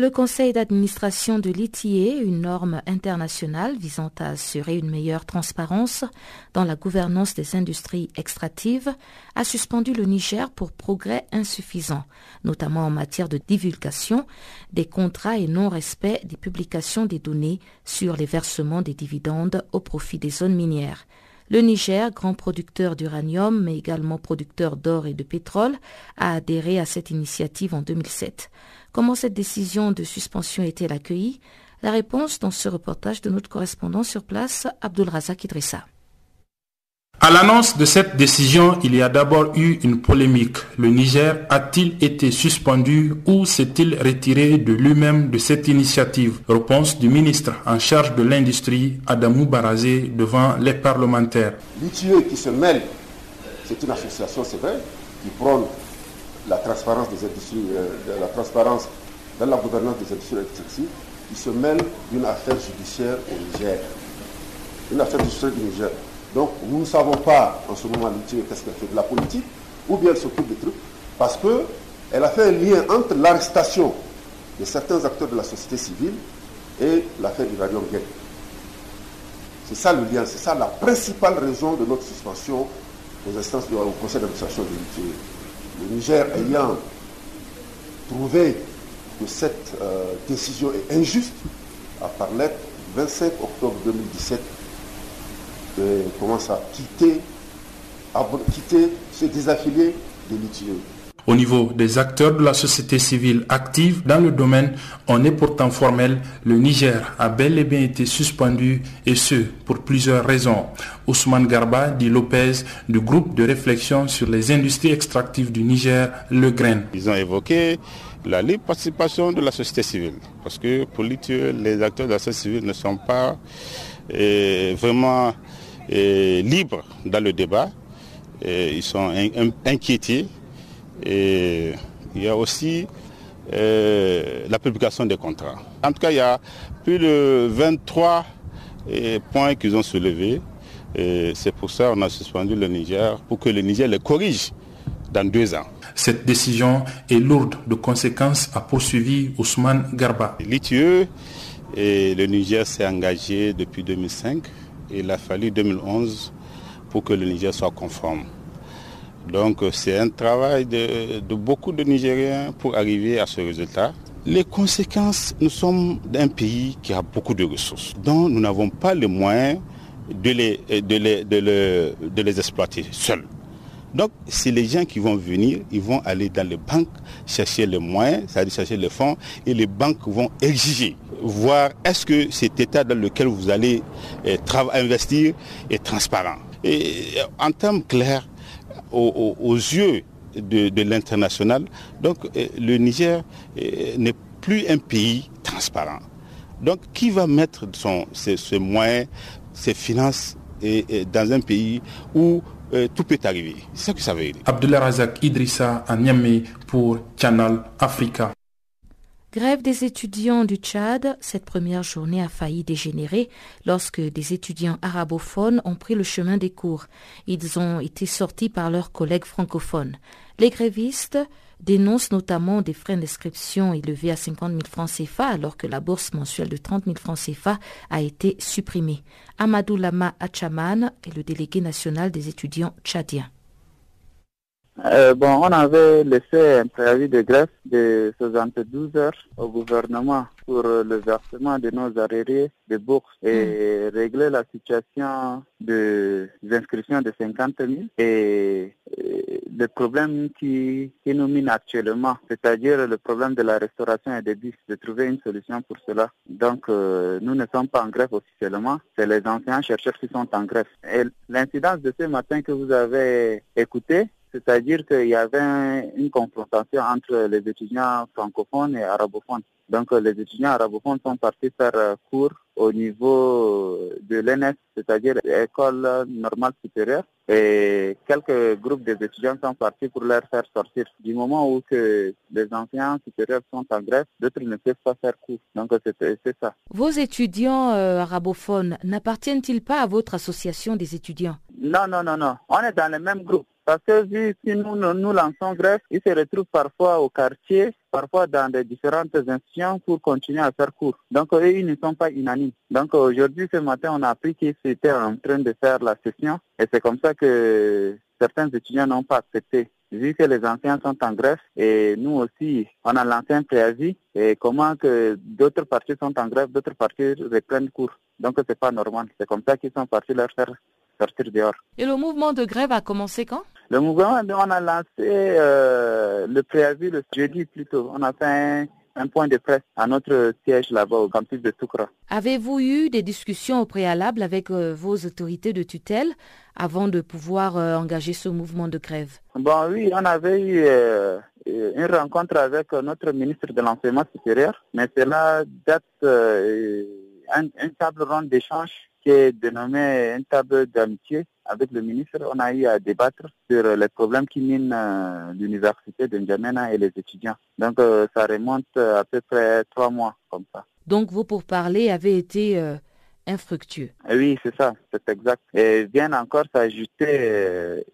Le conseil d'administration de l'ITIE, une norme internationale visant à assurer une meilleure transparence dans la gouvernance des industries extractives, a suspendu le Niger pour progrès insuffisants, notamment en matière de divulgation des contrats et non-respect des publications des données sur les versements des dividendes au profit des zones minières. Le Niger, grand producteur d'uranium mais également producteur d'or et de pétrole, a adhéré à cette initiative en 2007. Comment cette décision de suspension est-elle accueillie? La réponse dans ce reportage de notre correspondant sur place, Abdul Razak Idrissa. À l'annonce de cette décision, il y a d'abord eu une polémique. Le Niger a-t-il été suspendu ou s'est-il retiré de lui-même de cette initiative? Réponse du ministre en charge de l'industrie, Adamou Barazé, devant les parlementaires. L'ITIE qui se mêle, c'est une association, c'est vrai, qui prône la transparence des industries, euh, la transparence dans la gouvernance des industries électriques, qui se mêle d'une affaire judiciaire au Niger. Une affaire judiciaire du Niger. Donc nous ne savons pas en ce moment qu'est-ce qu'elle fait de la politique, ou bien elle s'occupe des trucs, parce qu'elle a fait un lien entre l'arrestation de certains acteurs de la société civile et l'affaire d'Iranium Gay. C'est ça le lien, c'est ça la principale raison de notre suspension aux instances du conseil d'administration de l'UTE Niger ayant trouvé que cette euh, décision est injuste, a par lettre, 25 octobre 2017, commence à quitter, à quitter, se désaffilier de l'ITIE. Au niveau des acteurs de la société civile active dans le domaine, on est pourtant formel. Le Niger a bel et bien été suspendu et ce, pour plusieurs raisons. Ousmane Garba dit Lopez du groupe de réflexion sur les industries extractives du Niger, Le Grain. Ils ont évoqué la libre participation de la société civile. Parce que pour les acteurs de la société civile ne sont pas eh, vraiment eh, libres dans le débat. Et ils sont inquiétés et il y a aussi euh, la publication des contrats. En tout cas, il y a plus de 23 euh, points qu'ils ont soulevés. C'est pour ça qu'on a suspendu le Niger, pour que le Niger les corrige dans deux ans. Cette décision est lourde de conséquences, a poursuivi Ousmane Garba. L'ITE et le Niger s'est engagé depuis 2005. Il a fallu 2011 pour que le Niger soit conforme. Donc c'est un travail de, beaucoup de Nigériens pour arriver à ce résultat. Les conséquences, nous sommes un pays qui a beaucoup de ressources, dont nous n'avons pas les moyens de les, de les, exploiter seuls. Donc, c'est les gens qui vont venir, ils vont aller dans les banques chercher les moyens, c'est-à-dire chercher les fonds, et les banques vont exiger, voir est-ce que cet état dans lequel vous allez eh, investir est transparent. Et en termes clairs, aux, yeux de, l'international, donc eh, le Niger eh, n'est plus un pays transparent. Donc, qui va mettre son, ses, moyens, ses finances dans un pays où euh, tout peut arriver? C'est ça que ça veut dire. Abdullah Razak Idrissa à Niamey pour Channel Africa. Grève des étudiants du Tchad, cette première journée a failli dégénérer lorsque des étudiants arabophones ont pris le chemin des cours. Ils ont été sortis par leurs collègues francophones. Les grévistes dénonce notamment des frais d'inscription élevés à 50 000 francs CFA alors que la bourse mensuelle de 30 000 francs CFA a été supprimée. Amadou Lama Achaman est le délégué national des étudiants tchadiens. Euh, bon, on avait laissé un préavis de grève de 72 heures au gouvernement pour le versement de nos arriérés de bourse et hmm. régler la situation de inscriptions de 50 000 et, le problème qui, qui, nous mine actuellement, c'est-à-dire le problème de la restauration et des bus, de trouver une solution pour cela. Donc, euh, nous ne sommes pas en grève officiellement, c'est les anciens chercheurs qui sont en grève. Et l'incidence de ce matin que vous avez écouté, c'est-à-dire qu'il y avait une confrontation entre les étudiants francophones et arabophones. Donc les étudiants arabophones sont partis faire euh, cours au niveau de l'ENS, c'est-à-dire l'école normale supérieure, et quelques groupes des étudiants sont partis pour leur faire sortir. Du moment où que les enseignants supérieurs sont en grève, d'autres ne peuvent pas faire cours. Donc c'est ça. Vos étudiants euh, arabophones n'appartiennent-ils pas à votre association des étudiants? Non, non, non, non. On est dans le même groupe. Parce que vu que nous, nous lançons grève, ils se retrouvent parfois au quartier, parfois dans des différentes institutions pour continuer à faire cours. Donc eux, ils ne sont pas unanimes. Donc aujourd'hui, ce matin, on a appris qu'ils étaient en train de faire la session et c'est comme ça que certains étudiants n'ont pas accepté. Vu que les anciens sont en grève et nous aussi, on a lancé un préavis et comment que d'autres partis sont en grève, d'autres partis reprennent cours. Donc c'est pas normal. C'est comme ça qu'ils sont partis leur faire sortir dehors. Et le mouvement de grève a commencé quand? Le mouvement, on a lancé euh, le préavis le jeudi plutôt. On a fait un, point de presse à notre siège là-bas au campus de Toukra. Avez-vous eu des discussions au préalable avec euh, vos autorités de tutelle avant de pouvoir euh, engager ce mouvement de grève? Bon oui, on avait eu une rencontre avec notre ministre de l'enseignement supérieur, mais cela date une table ronde d'échange qui est dénommée une table d'amitié avec le ministre. On a eu à débattre sur les problèmes qui minent euh, l'université de N'Djamena et les étudiants. Donc euh, ça remonte à peu près trois mois comme ça. Donc vous pour parler avez été euh, infructueux. Oui, c'est ça, c'est exact. Et vient encore s'ajouter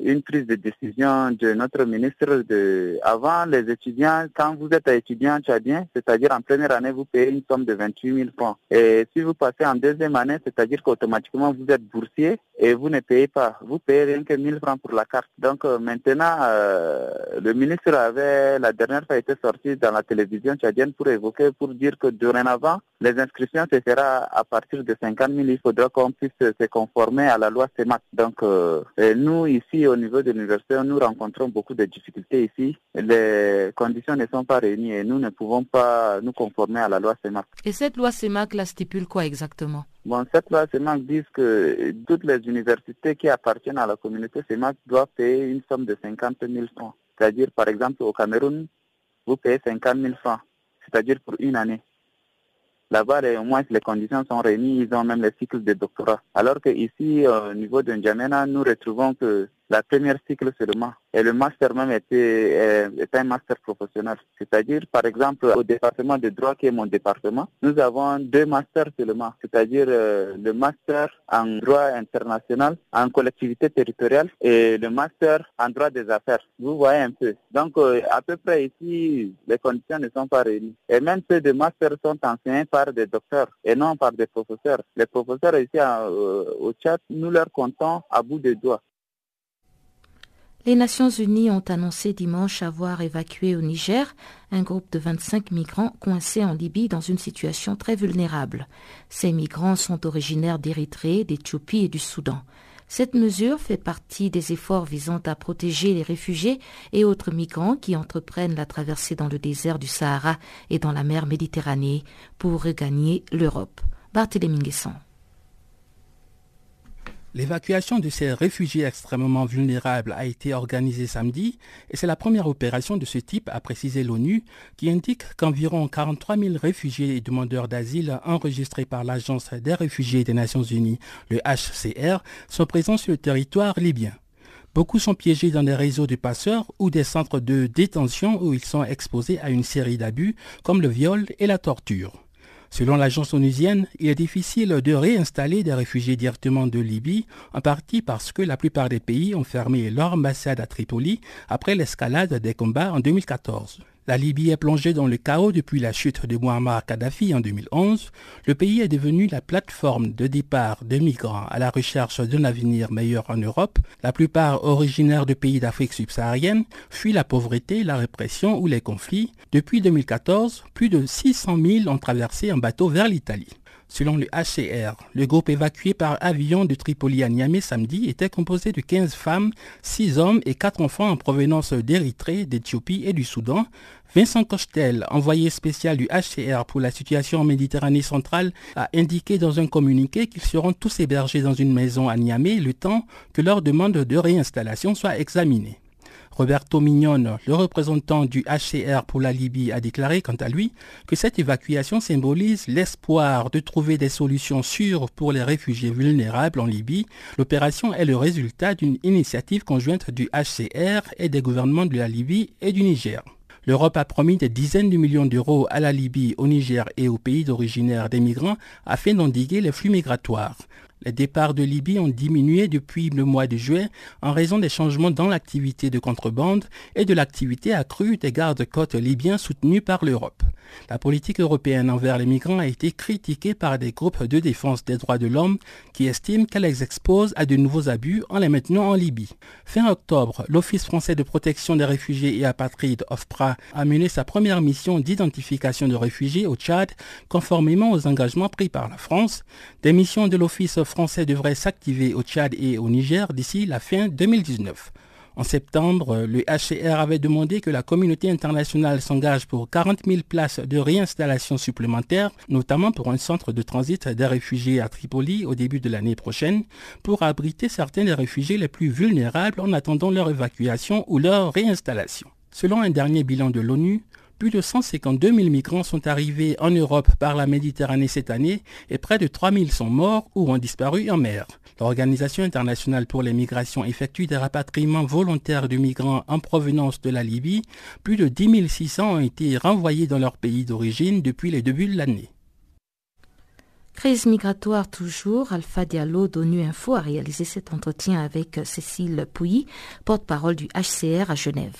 une prise de décision de notre ministre de avant les étudiants, quand vous êtes étudiant tchadien, c'est-à-dire en première année, vous payez une somme de 28 000 francs. Et si vous passez en deuxième année, c'est-à-dire qu'automatiquement vous êtes boursier et vous ne payez pas. Vous payez rien que 1000 francs pour la carte. Donc euh, maintenant, euh, le ministre avait la dernière fois été sorti dans la télévision tchadienne pour évoquer, pour dire que dorénavant, les inscriptions se fera à partir de 50 000. Il faudra qu'on puisse se conformer à la loi CEMAC. Donc euh, nous ici au niveau de l'université, nous rencontrons beaucoup de difficultés ici. Les conditions ne sont pas réunies et nous ne pouvons pas nous conformer à la loi CEMAC. Et cette loi CEMAC la stipule quoi exactement? Bon, cette loi CEMAC dit que toutes les universités qui appartiennent à la communauté CEMAC doivent payer une somme de 50 000 francs. C'est-à-dire, par exemple, au Cameroun, vous payez 50 000 francs, c'est-à-dire pour une année. Là-bas, au moins, les conditions sont réunies, ils ont même les cycles de doctorat. Alors que ici, au niveau de N'Djamena, nous retrouvons que la première cycle seulement. Et le master même était, un master professionnel. C'est-à-dire, par exemple, au département de droit qui est mon département, nous avons deux masters seulement. C'est-à-dire euh, le master en droit international, en collectivité territoriale et le master en droit des affaires. Vous voyez un peu. Donc, euh, à peu près ici, les conditions ne sont pas réunies. Et même ces deux masters sont enseignés par des docteurs et non par des professeurs. Les professeurs ici euh, au Tchad, nous leur comptons à bout de doigts. Les Nations Unies ont annoncé dimanche avoir évacué au Niger un groupe de 25 migrants coincés en Libye dans une situation très vulnérable. Ces migrants sont originaires d'Érythrée, d'Éthiopie et du Soudan. Cette mesure fait partie des efforts visant à protéger les réfugiés et autres migrants qui entreprennent la traversée dans le désert du Sahara et dans la mer Méditerranée pour regagner l'Europe. Barthélémy Nguesson. L'évacuation de ces réfugiés extrêmement vulnérables a été organisée samedi et c'est la première opération de ce type, a précisé l'ONU, qui indique qu'environ 43 000 réfugiés et demandeurs d'asile enregistrés par l'Agence des réfugiés des Nations Unies, le HCR, sont présents sur le territoire libyen. Beaucoup sont piégés dans des réseaux de passeurs ou des centres de détention où ils sont exposés à une série d'abus comme le viol et la torture. Selon l'agence onusienne, il est difficile de réinstaller des réfugiés directement de Libye, en partie parce que la plupart des pays ont fermé leur ambassade à Tripoli après l'escalade des combats en 2014. La Libye est plongée dans le chaos depuis la chute de Muammar Kadhafi en 2011. Le pays est devenu la plateforme de départ de migrants à la recherche d'un avenir meilleur en Europe. La plupart originaires de pays d'Afrique subsaharienne fuient la pauvreté, la répression ou les conflits. Depuis 2014, plus de 600 000 ont traversé un bateau vers l'Italie. Selon le HCR, le groupe évacué par avion de Tripoli à Niamey samedi était composé de 15 femmes, 6 hommes et 4 enfants en provenance d'Érythrée, d'Éthiopie et du Soudan. Vincent Cochetel, envoyé spécial du HCR pour la situation en Méditerranée centrale, a indiqué dans un communiqué qu'ils seront tous hébergés dans une maison à Niamey le temps que leur demande de réinstallation soit examinée. Roberto Mignone, le représentant du HCR pour la Libye, a déclaré quant à lui que cette évacuation symbolise l'espoir de trouver des solutions sûres pour les réfugiés vulnérables en Libye. L'opération est le résultat d'une initiative conjointe du HCR et des gouvernements de la Libye et du Niger. L'Europe a promis des dizaines de millions d'euros à la Libye, au Niger et aux pays d'origine des migrants afin d'endiguer les flux migratoires. Les départs de Libye ont diminué depuis le mois de juillet en raison des changements dans l'activité de contrebande et de l'activité accrue des gardes-côtes libyens soutenus par l'Europe. La politique européenne envers les migrants a été critiquée par des groupes de défense des droits de l'homme qui estiment qu'elle les expose à de nouveaux abus en les maintenant en Libye. Fin octobre, l'Office français de protection des réfugiés et apatrides OFPRA a mené sa première mission d'identification de réfugiés au Tchad conformément aux engagements pris par la France. Des missions de l'Office devraient s'activer au Tchad et au Niger d'ici la fin 2019. En septembre, le HCR avait demandé que la communauté internationale s'engage pour 40 000 places de réinstallation supplémentaires, notamment pour un centre de transit des réfugiés à Tripoli au début de l'année prochaine, pour abriter certains des réfugiés les plus vulnérables en attendant leur évacuation ou leur réinstallation. Selon un dernier bilan de l'ONU, plus de 152 000 migrants sont arrivés en Europe par la Méditerranée cette année et près de 3 000 sont morts ou ont disparu en mer. L'Organisation internationale pour les migrations effectue des rapatriements volontaires de migrants en provenance de la Libye. Plus de 10 600 ont été renvoyés dans leur pays d'origine depuis le début de l'année. Crise migratoire toujours, Alpha Diallo d'ONU Info a réalisé cet entretien avec Cécile Pouilly, porte-parole du HCR à Genève.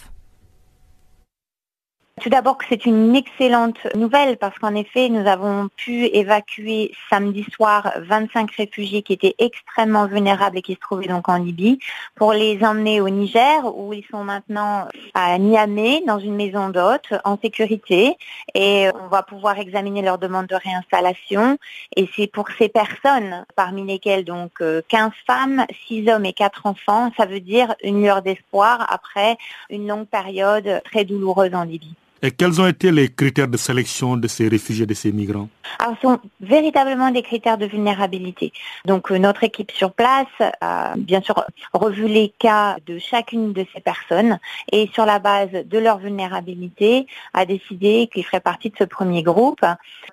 Tout d'abord que c'est une excellente nouvelle parce qu'en effet, nous avons pu évacuer samedi soir 25 réfugiés qui étaient extrêmement vulnérables et qui se trouvaient donc en Libye. Pour les emmener au Niger où ils sont maintenant à Niamey dans une maison d'hôtes en sécurité. Et on va pouvoir examiner leur demande de réinstallation. Et c'est pour ces personnes parmi lesquelles donc 15 femmes, 6 hommes et 4 enfants, ça veut dire une lueur d'espoir après une longue période très douloureuse en Libye. Et quels ont été les critères de sélection de ces réfugiés, de ces migrants? Alors, ce sont véritablement des critères de vulnérabilité. Donc, euh, notre équipe sur place a bien sûr revu les cas de chacune de ces personnes et sur la base de leur vulnérabilité a décidé qu'ils feraient partie de ce premier groupe.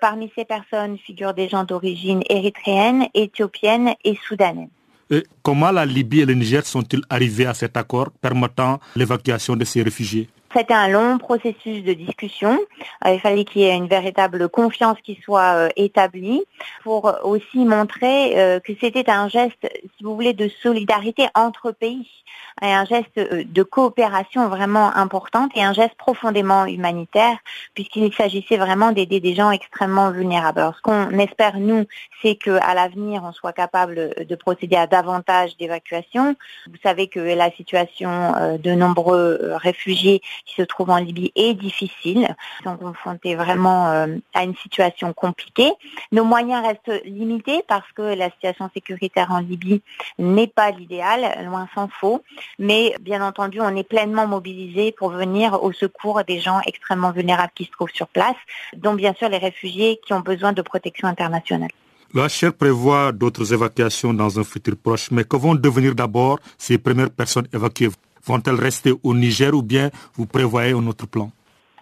Parmi ces personnes figurent des gens d'origine érythréenne, éthiopienne et soudanaise. Et comment la Libye et le Niger sont-ils arrivés à cet accord permettant l'évacuation de ces réfugiés? C'était un long processus de discussion. Euh, il fallait qu'il y ait une véritable confiance qui soit euh, établie pour aussi montrer euh, que c'était un geste, si vous voulez, de solidarité entre pays, un geste de coopération vraiment importante et un geste profondément humanitaire, puisqu'il s'agissait vraiment d'aider des gens extrêmement vulnérables. Alors, ce qu'on espère nous, c'est qu'à l'avenir, on soit capable de procéder à davantage d'évacuations. Vous savez que la situation de nombreux réfugiés qui se trouvent en Libye est difficile. Ils sont confrontés vraiment euh, à une situation compliquée. Nos moyens restent limités parce que la situation sécuritaire en Libye n'est pas l'idéal, loin s'en faut. Mais bien entendu, on est pleinement mobilisé pour venir au secours des gens extrêmement vulnérables qui se trouvent sur place, dont bien sûr les réfugiés qui ont besoin de protection internationale. La chaire prévoit d'autres évacuations dans un futur proche, mais que vont devenir d'abord ces premières personnes évacuées? Vont-elles rester au Niger ou bien vous prévoyez un autre plan?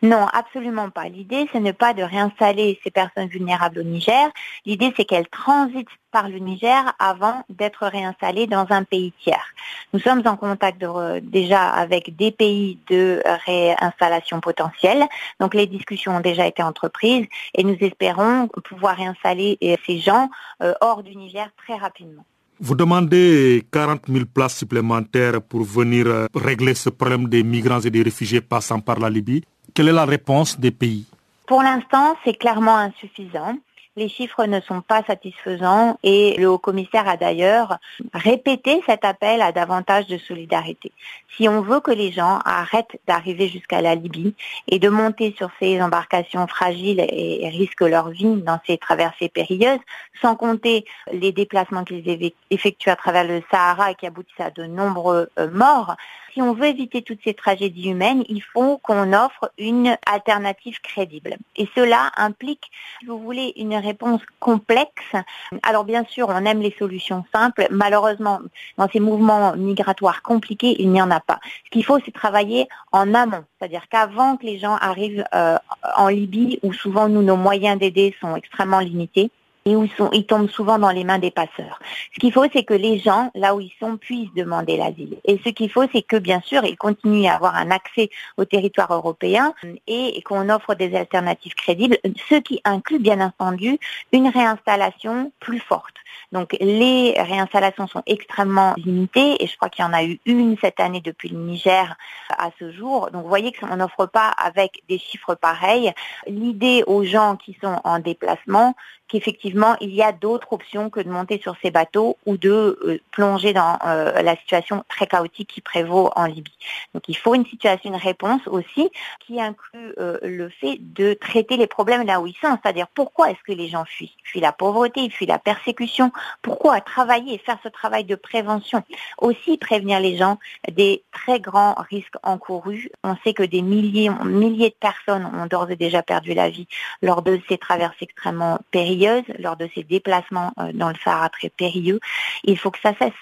Non, absolument pas. L'idée, ce n'est pas de réinstaller ces personnes vulnérables au Niger. L'idée, c'est qu'elles transitent par le Niger avant d'être réinstallées dans un pays tiers. Nous sommes en contact déjà avec des pays de réinstallation potentielle. Donc les discussions ont déjà été entreprises et nous espérons pouvoir réinstaller ces gens euh, hors du Niger très rapidement. Vous demandez 40 000 places supplémentaires pour venir euh, régler ce problème des migrants et des réfugiés passant par la Libye. Quelle est la réponse des pays? Pour l'instant, c'est clairement insuffisant. Les chiffres ne sont pas satisfaisants et le haut-commissaire a d'ailleurs répété cet appel à davantage de solidarité. Si on veut que les gens arrêtent d'arriver jusqu'à la Libye et de monter sur ces embarcations fragiles et risquent leur vie dans ces traversées périlleuses, sans compter les déplacements qu'ils effectuent à travers le Sahara et qui aboutissent à de nombreux euh, morts, si on veut éviter toutes ces tragédies humaines, il faut qu'on offre une alternative crédible. Et cela implique, si vous voulez, une réponse complexe. Alors bien sûr, on aime les solutions simples. Malheureusement, dans ces mouvements migratoires compliqués, il n'y en a pas. Ce qu'il faut, c'est travailler en amont. C'est-à-dire qu'avant que les gens arrivent euh, en Libye, où souvent nous, nos moyens d'aider sont extrêmement limités, et où ils tombent souvent dans les mains des passeurs. Ce qu'il faut, c'est que les gens, là où ils sont, puissent demander l'asile. Et ce qu'il faut, c'est que, bien sûr, ils continuent à avoir un accès au territoire européen et qu'on offre des alternatives crédibles, ce qui inclut, bien entendu, une réinstallation plus forte. Donc les réinstallations sont extrêmement limitées et je crois qu'il y en a eu une cette année depuis le Niger à ce jour. Donc vous voyez qu'on n'offre pas avec des chiffres pareils. L'idée aux gens qui sont en déplacement, qu'effectivement, il y a d'autres options que de monter sur ces bateaux ou de euh, plonger dans euh, la situation très chaotique qui prévaut en Libye. Donc il faut une situation, une réponse aussi qui inclut euh, le fait de traiter les problèmes là où ils sont, c'est-à-dire pourquoi est-ce que les gens fuient? Ils fuient la pauvreté, ils fuient la persécution. Pourquoi travailler et faire ce travail de prévention? Aussi prévenir les gens des très grands risques encourus. On sait que des milliers, milliers de personnes ont d'ores et déjà perdu la vie lors de ces traversées extrêmement périlleuses lors de ces déplacements euh, dans le Sahara très périlleux. Il faut que ça cesse.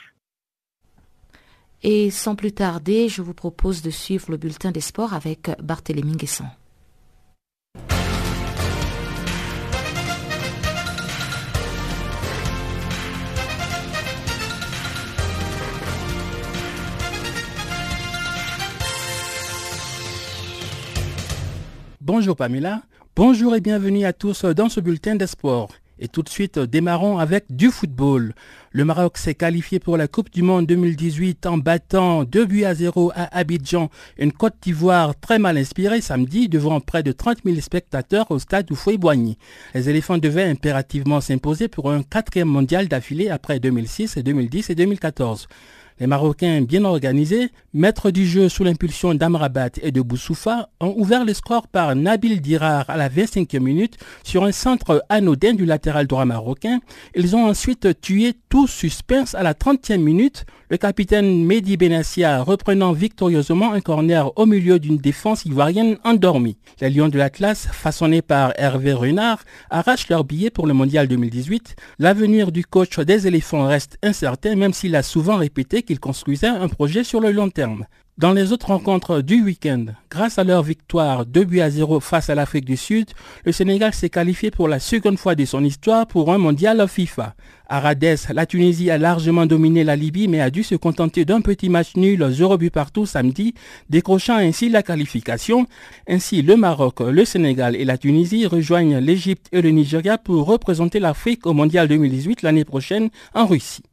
Et sans plus tarder, je vous propose de suivre le bulletin des sports avec Barthélémy Guesson. Bonjour Pamela. Bonjour et bienvenue à tous dans ce bulletin des. Et tout de suite, démarrons avec du football. Le Maroc s'est qualifié pour la Coupe du Monde 2018 en battant 2 buts à 0 à Abidjan, une Côte d'Ivoire très mal inspirée samedi devant près de 30 000 spectateurs au stade Oufoué-Boigny. Les éléphants devaient impérativement s'imposer pour un quatrième mondial d'affilée après 2006, 2010 et 2014. Les Marocains bien organisés, maîtres du jeu sous l'impulsion d'Amrabat et de Boussoufa, ont ouvert le score par Nabil Dirar à la 25e minute sur un centre anodin du latéral droit marocain. Ils ont ensuite tué tout suspense à la 30e minute, le capitaine Mehdi Benassia reprenant victorieusement un corner au milieu d'une défense ivoirienne endormie. Les Lions de l'Atlas, façonnés par Hervé Renard, arrachent leur billet pour le Mondial 2018. L'avenir du coach des éléphants reste incertain même s'il a souvent répété qu'ils construisaient un projet sur le long terme. Dans les autres rencontres du week-end, grâce à leur victoire 2 buts à 0 face à l'Afrique du Sud, le Sénégal s'est qualifié pour la seconde fois de son histoire pour un mondial FIFA. À Rades, la Tunisie a largement dominé la Libye mais a dû se contenter d'un petit match nul 0 but partout samedi, décrochant ainsi la qualification. Ainsi, le Maroc, le Sénégal et la Tunisie rejoignent l'Égypte et le Nigeria pour représenter l'Afrique au mondial 2018 l'année prochaine en Russie.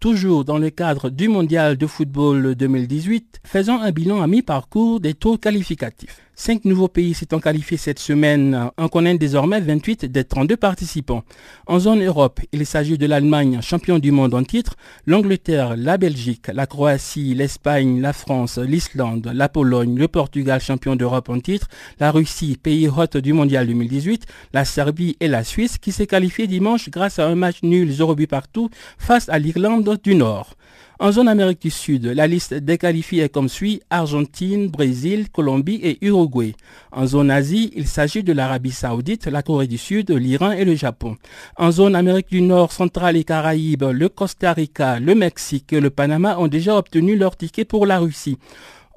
Toujours dans le cadre du mondial de football 2018, faisons un bilan à mi-parcours des taux qualificatifs. Cinq nouveaux pays s'étant qualifiés cette semaine. On connaît désormais 28 des 32 participants. En zone Europe, il s'agit de l'Allemagne, champion du monde en titre, l'Angleterre, la Belgique, la Croatie, l'Espagne, la France, l'Islande, la Pologne, le Portugal, champion d'Europe en titre, la Russie, pays hôte du mondial 2018, la Serbie et la Suisse qui s'est qualifié dimanche grâce à un match nul 0 but partout face à l'Irlande du Nord. En zone Amérique du Sud, la liste des qualifiés est comme suit Argentine, Brésil, Colombie et Uruguay. En zone Asie, il s'agit de l'Arabie Saoudite, la Corée du Sud, l'Iran et le Japon. En zone Amérique du Nord, Centrale et Caraïbes, le Costa Rica, le Mexique et le Panama ont déjà obtenu leur ticket pour la Russie.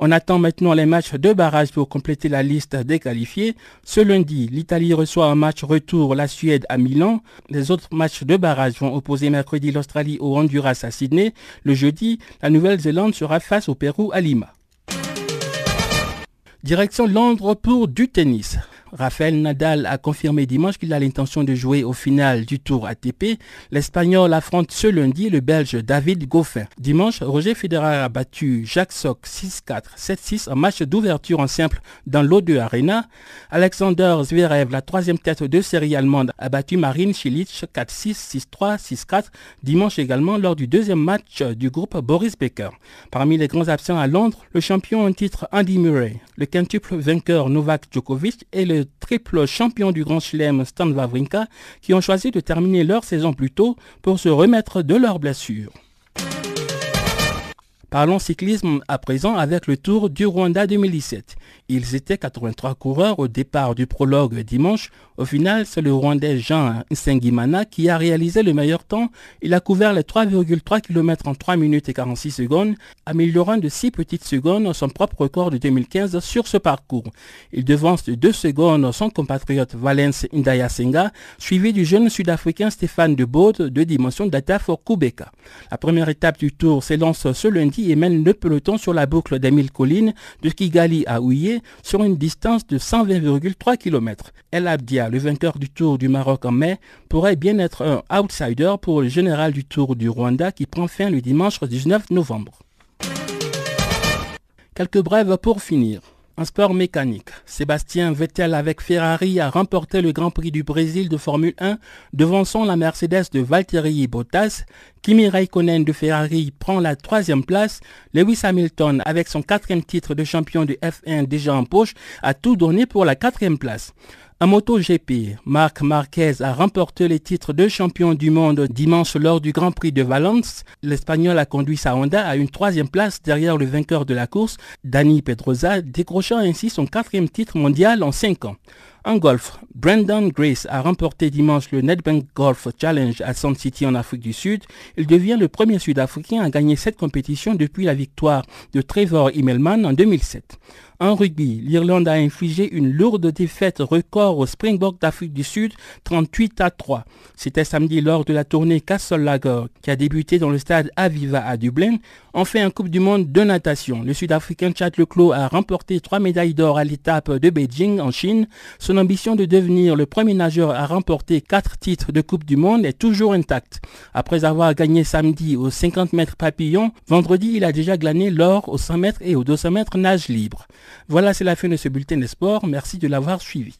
On attend maintenant les matchs de barrage pour compléter la liste des qualifiés. Ce lundi, l'Italie reçoit un match retour la Suède à Milan. Les autres matchs de barrage vont opposer mercredi l'Australie au Honduras à Sydney. Le jeudi, la Nouvelle-Zélande sera face au Pérou à Lima. Direction Londres pour du tennis. Rafael Nadal a confirmé dimanche qu'il a l'intention de jouer au final du Tour ATP. L'Espagnol affronte ce lundi le Belge David Goffin. Dimanche, Roger Federer a battu Jacques Sock 6-4, 7-6 en match d'ouverture en simple dans l'O2 Arena. Alexander Zverev, la troisième tête de série allemande, a battu Marine Cilic 4-6, 6-3, 6-4 dimanche également lors du deuxième match du groupe Boris Becker. Parmi les grands absents à Londres, le champion en titre Andy Murray, le quintuple vainqueur Novak Djokovic et le triple champion du Grand Chelem Stan Wawrinka qui ont choisi de terminer leur saison plus tôt pour se remettre de leurs blessures. Parlons cyclisme à présent avec le Tour du Rwanda 2017. Ils étaient 83 coureurs au départ du prologue dimanche. Au final, c'est le Rwandais Jean Nsengimana qui a réalisé le meilleur temps. Il a couvert les 3,3 km en 3 minutes et 46 secondes, améliorant de 6 petites secondes son propre record de 2015 sur ce parcours. Il devance de 2 secondes son compatriote Valence Senga, suivi du jeune sud-africain Stéphane de Bode de dimension data for Kubeka. La première étape du Tour s'élance ce lundi et mène le peloton sur la boucle des 1000 collines de Kigali à Ouye sur une distance de 120,3 km. El Abdia, le vainqueur du Tour du Maroc en mai, pourrait bien être un outsider pour le général du Tour du Rwanda qui prend fin le dimanche 19 novembre. Quelques brèves pour finir. En sport mécanique, Sébastien Vettel avec Ferrari a remporté le Grand Prix du Brésil de Formule 1 devançant la Mercedes de Valtteri Bottas. Kimi Raikkonen de Ferrari prend la troisième place. Lewis Hamilton avec son quatrième titre de champion de F1 déjà en poche a tout donné pour la quatrième place. En MotoGP, Marc Marquez a remporté les titres de champion du monde dimanche lors du Grand Prix de Valence. L'Espagnol a conduit sa Honda à une troisième place derrière le vainqueur de la course, Dani Pedrosa, décrochant ainsi son quatrième titre mondial en cinq ans. En golf, Brandon Grace a remporté dimanche le Nedbank Golf Challenge à Sand City en Afrique du Sud. Il devient le premier Sud-Africain à gagner cette compétition depuis la victoire de Trevor Immelman en 2007. En rugby, l'Irlande a infligé une lourde défaite record au Springbok d'Afrique du Sud, 38 à 3. C'était samedi lors de la tournée Castle Lager qui a débuté dans le stade Aviva à Dublin. Enfin, en Coupe du Monde de natation, le Sud-Africain Chad Leclos a remporté trois médailles d'or à l'étape de Beijing en Chine. Son ambition de devenir le premier nageur à remporter quatre titres de Coupe du Monde est toujours intacte. Après avoir gagné samedi aux 50 mètres papillon, vendredi il a déjà glané l'or aux 100 mètres et aux 200 mètres nage libre. Voilà, c'est la fin de ce bulletin des sports. Merci de l'avoir suivi.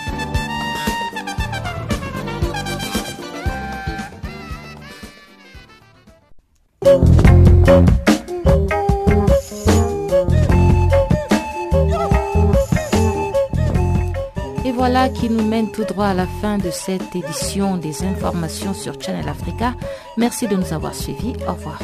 Qui nous mène tout droit à la fin de cette édition des informations sur Channel Africa. Merci de nous avoir suivis. Au revoir.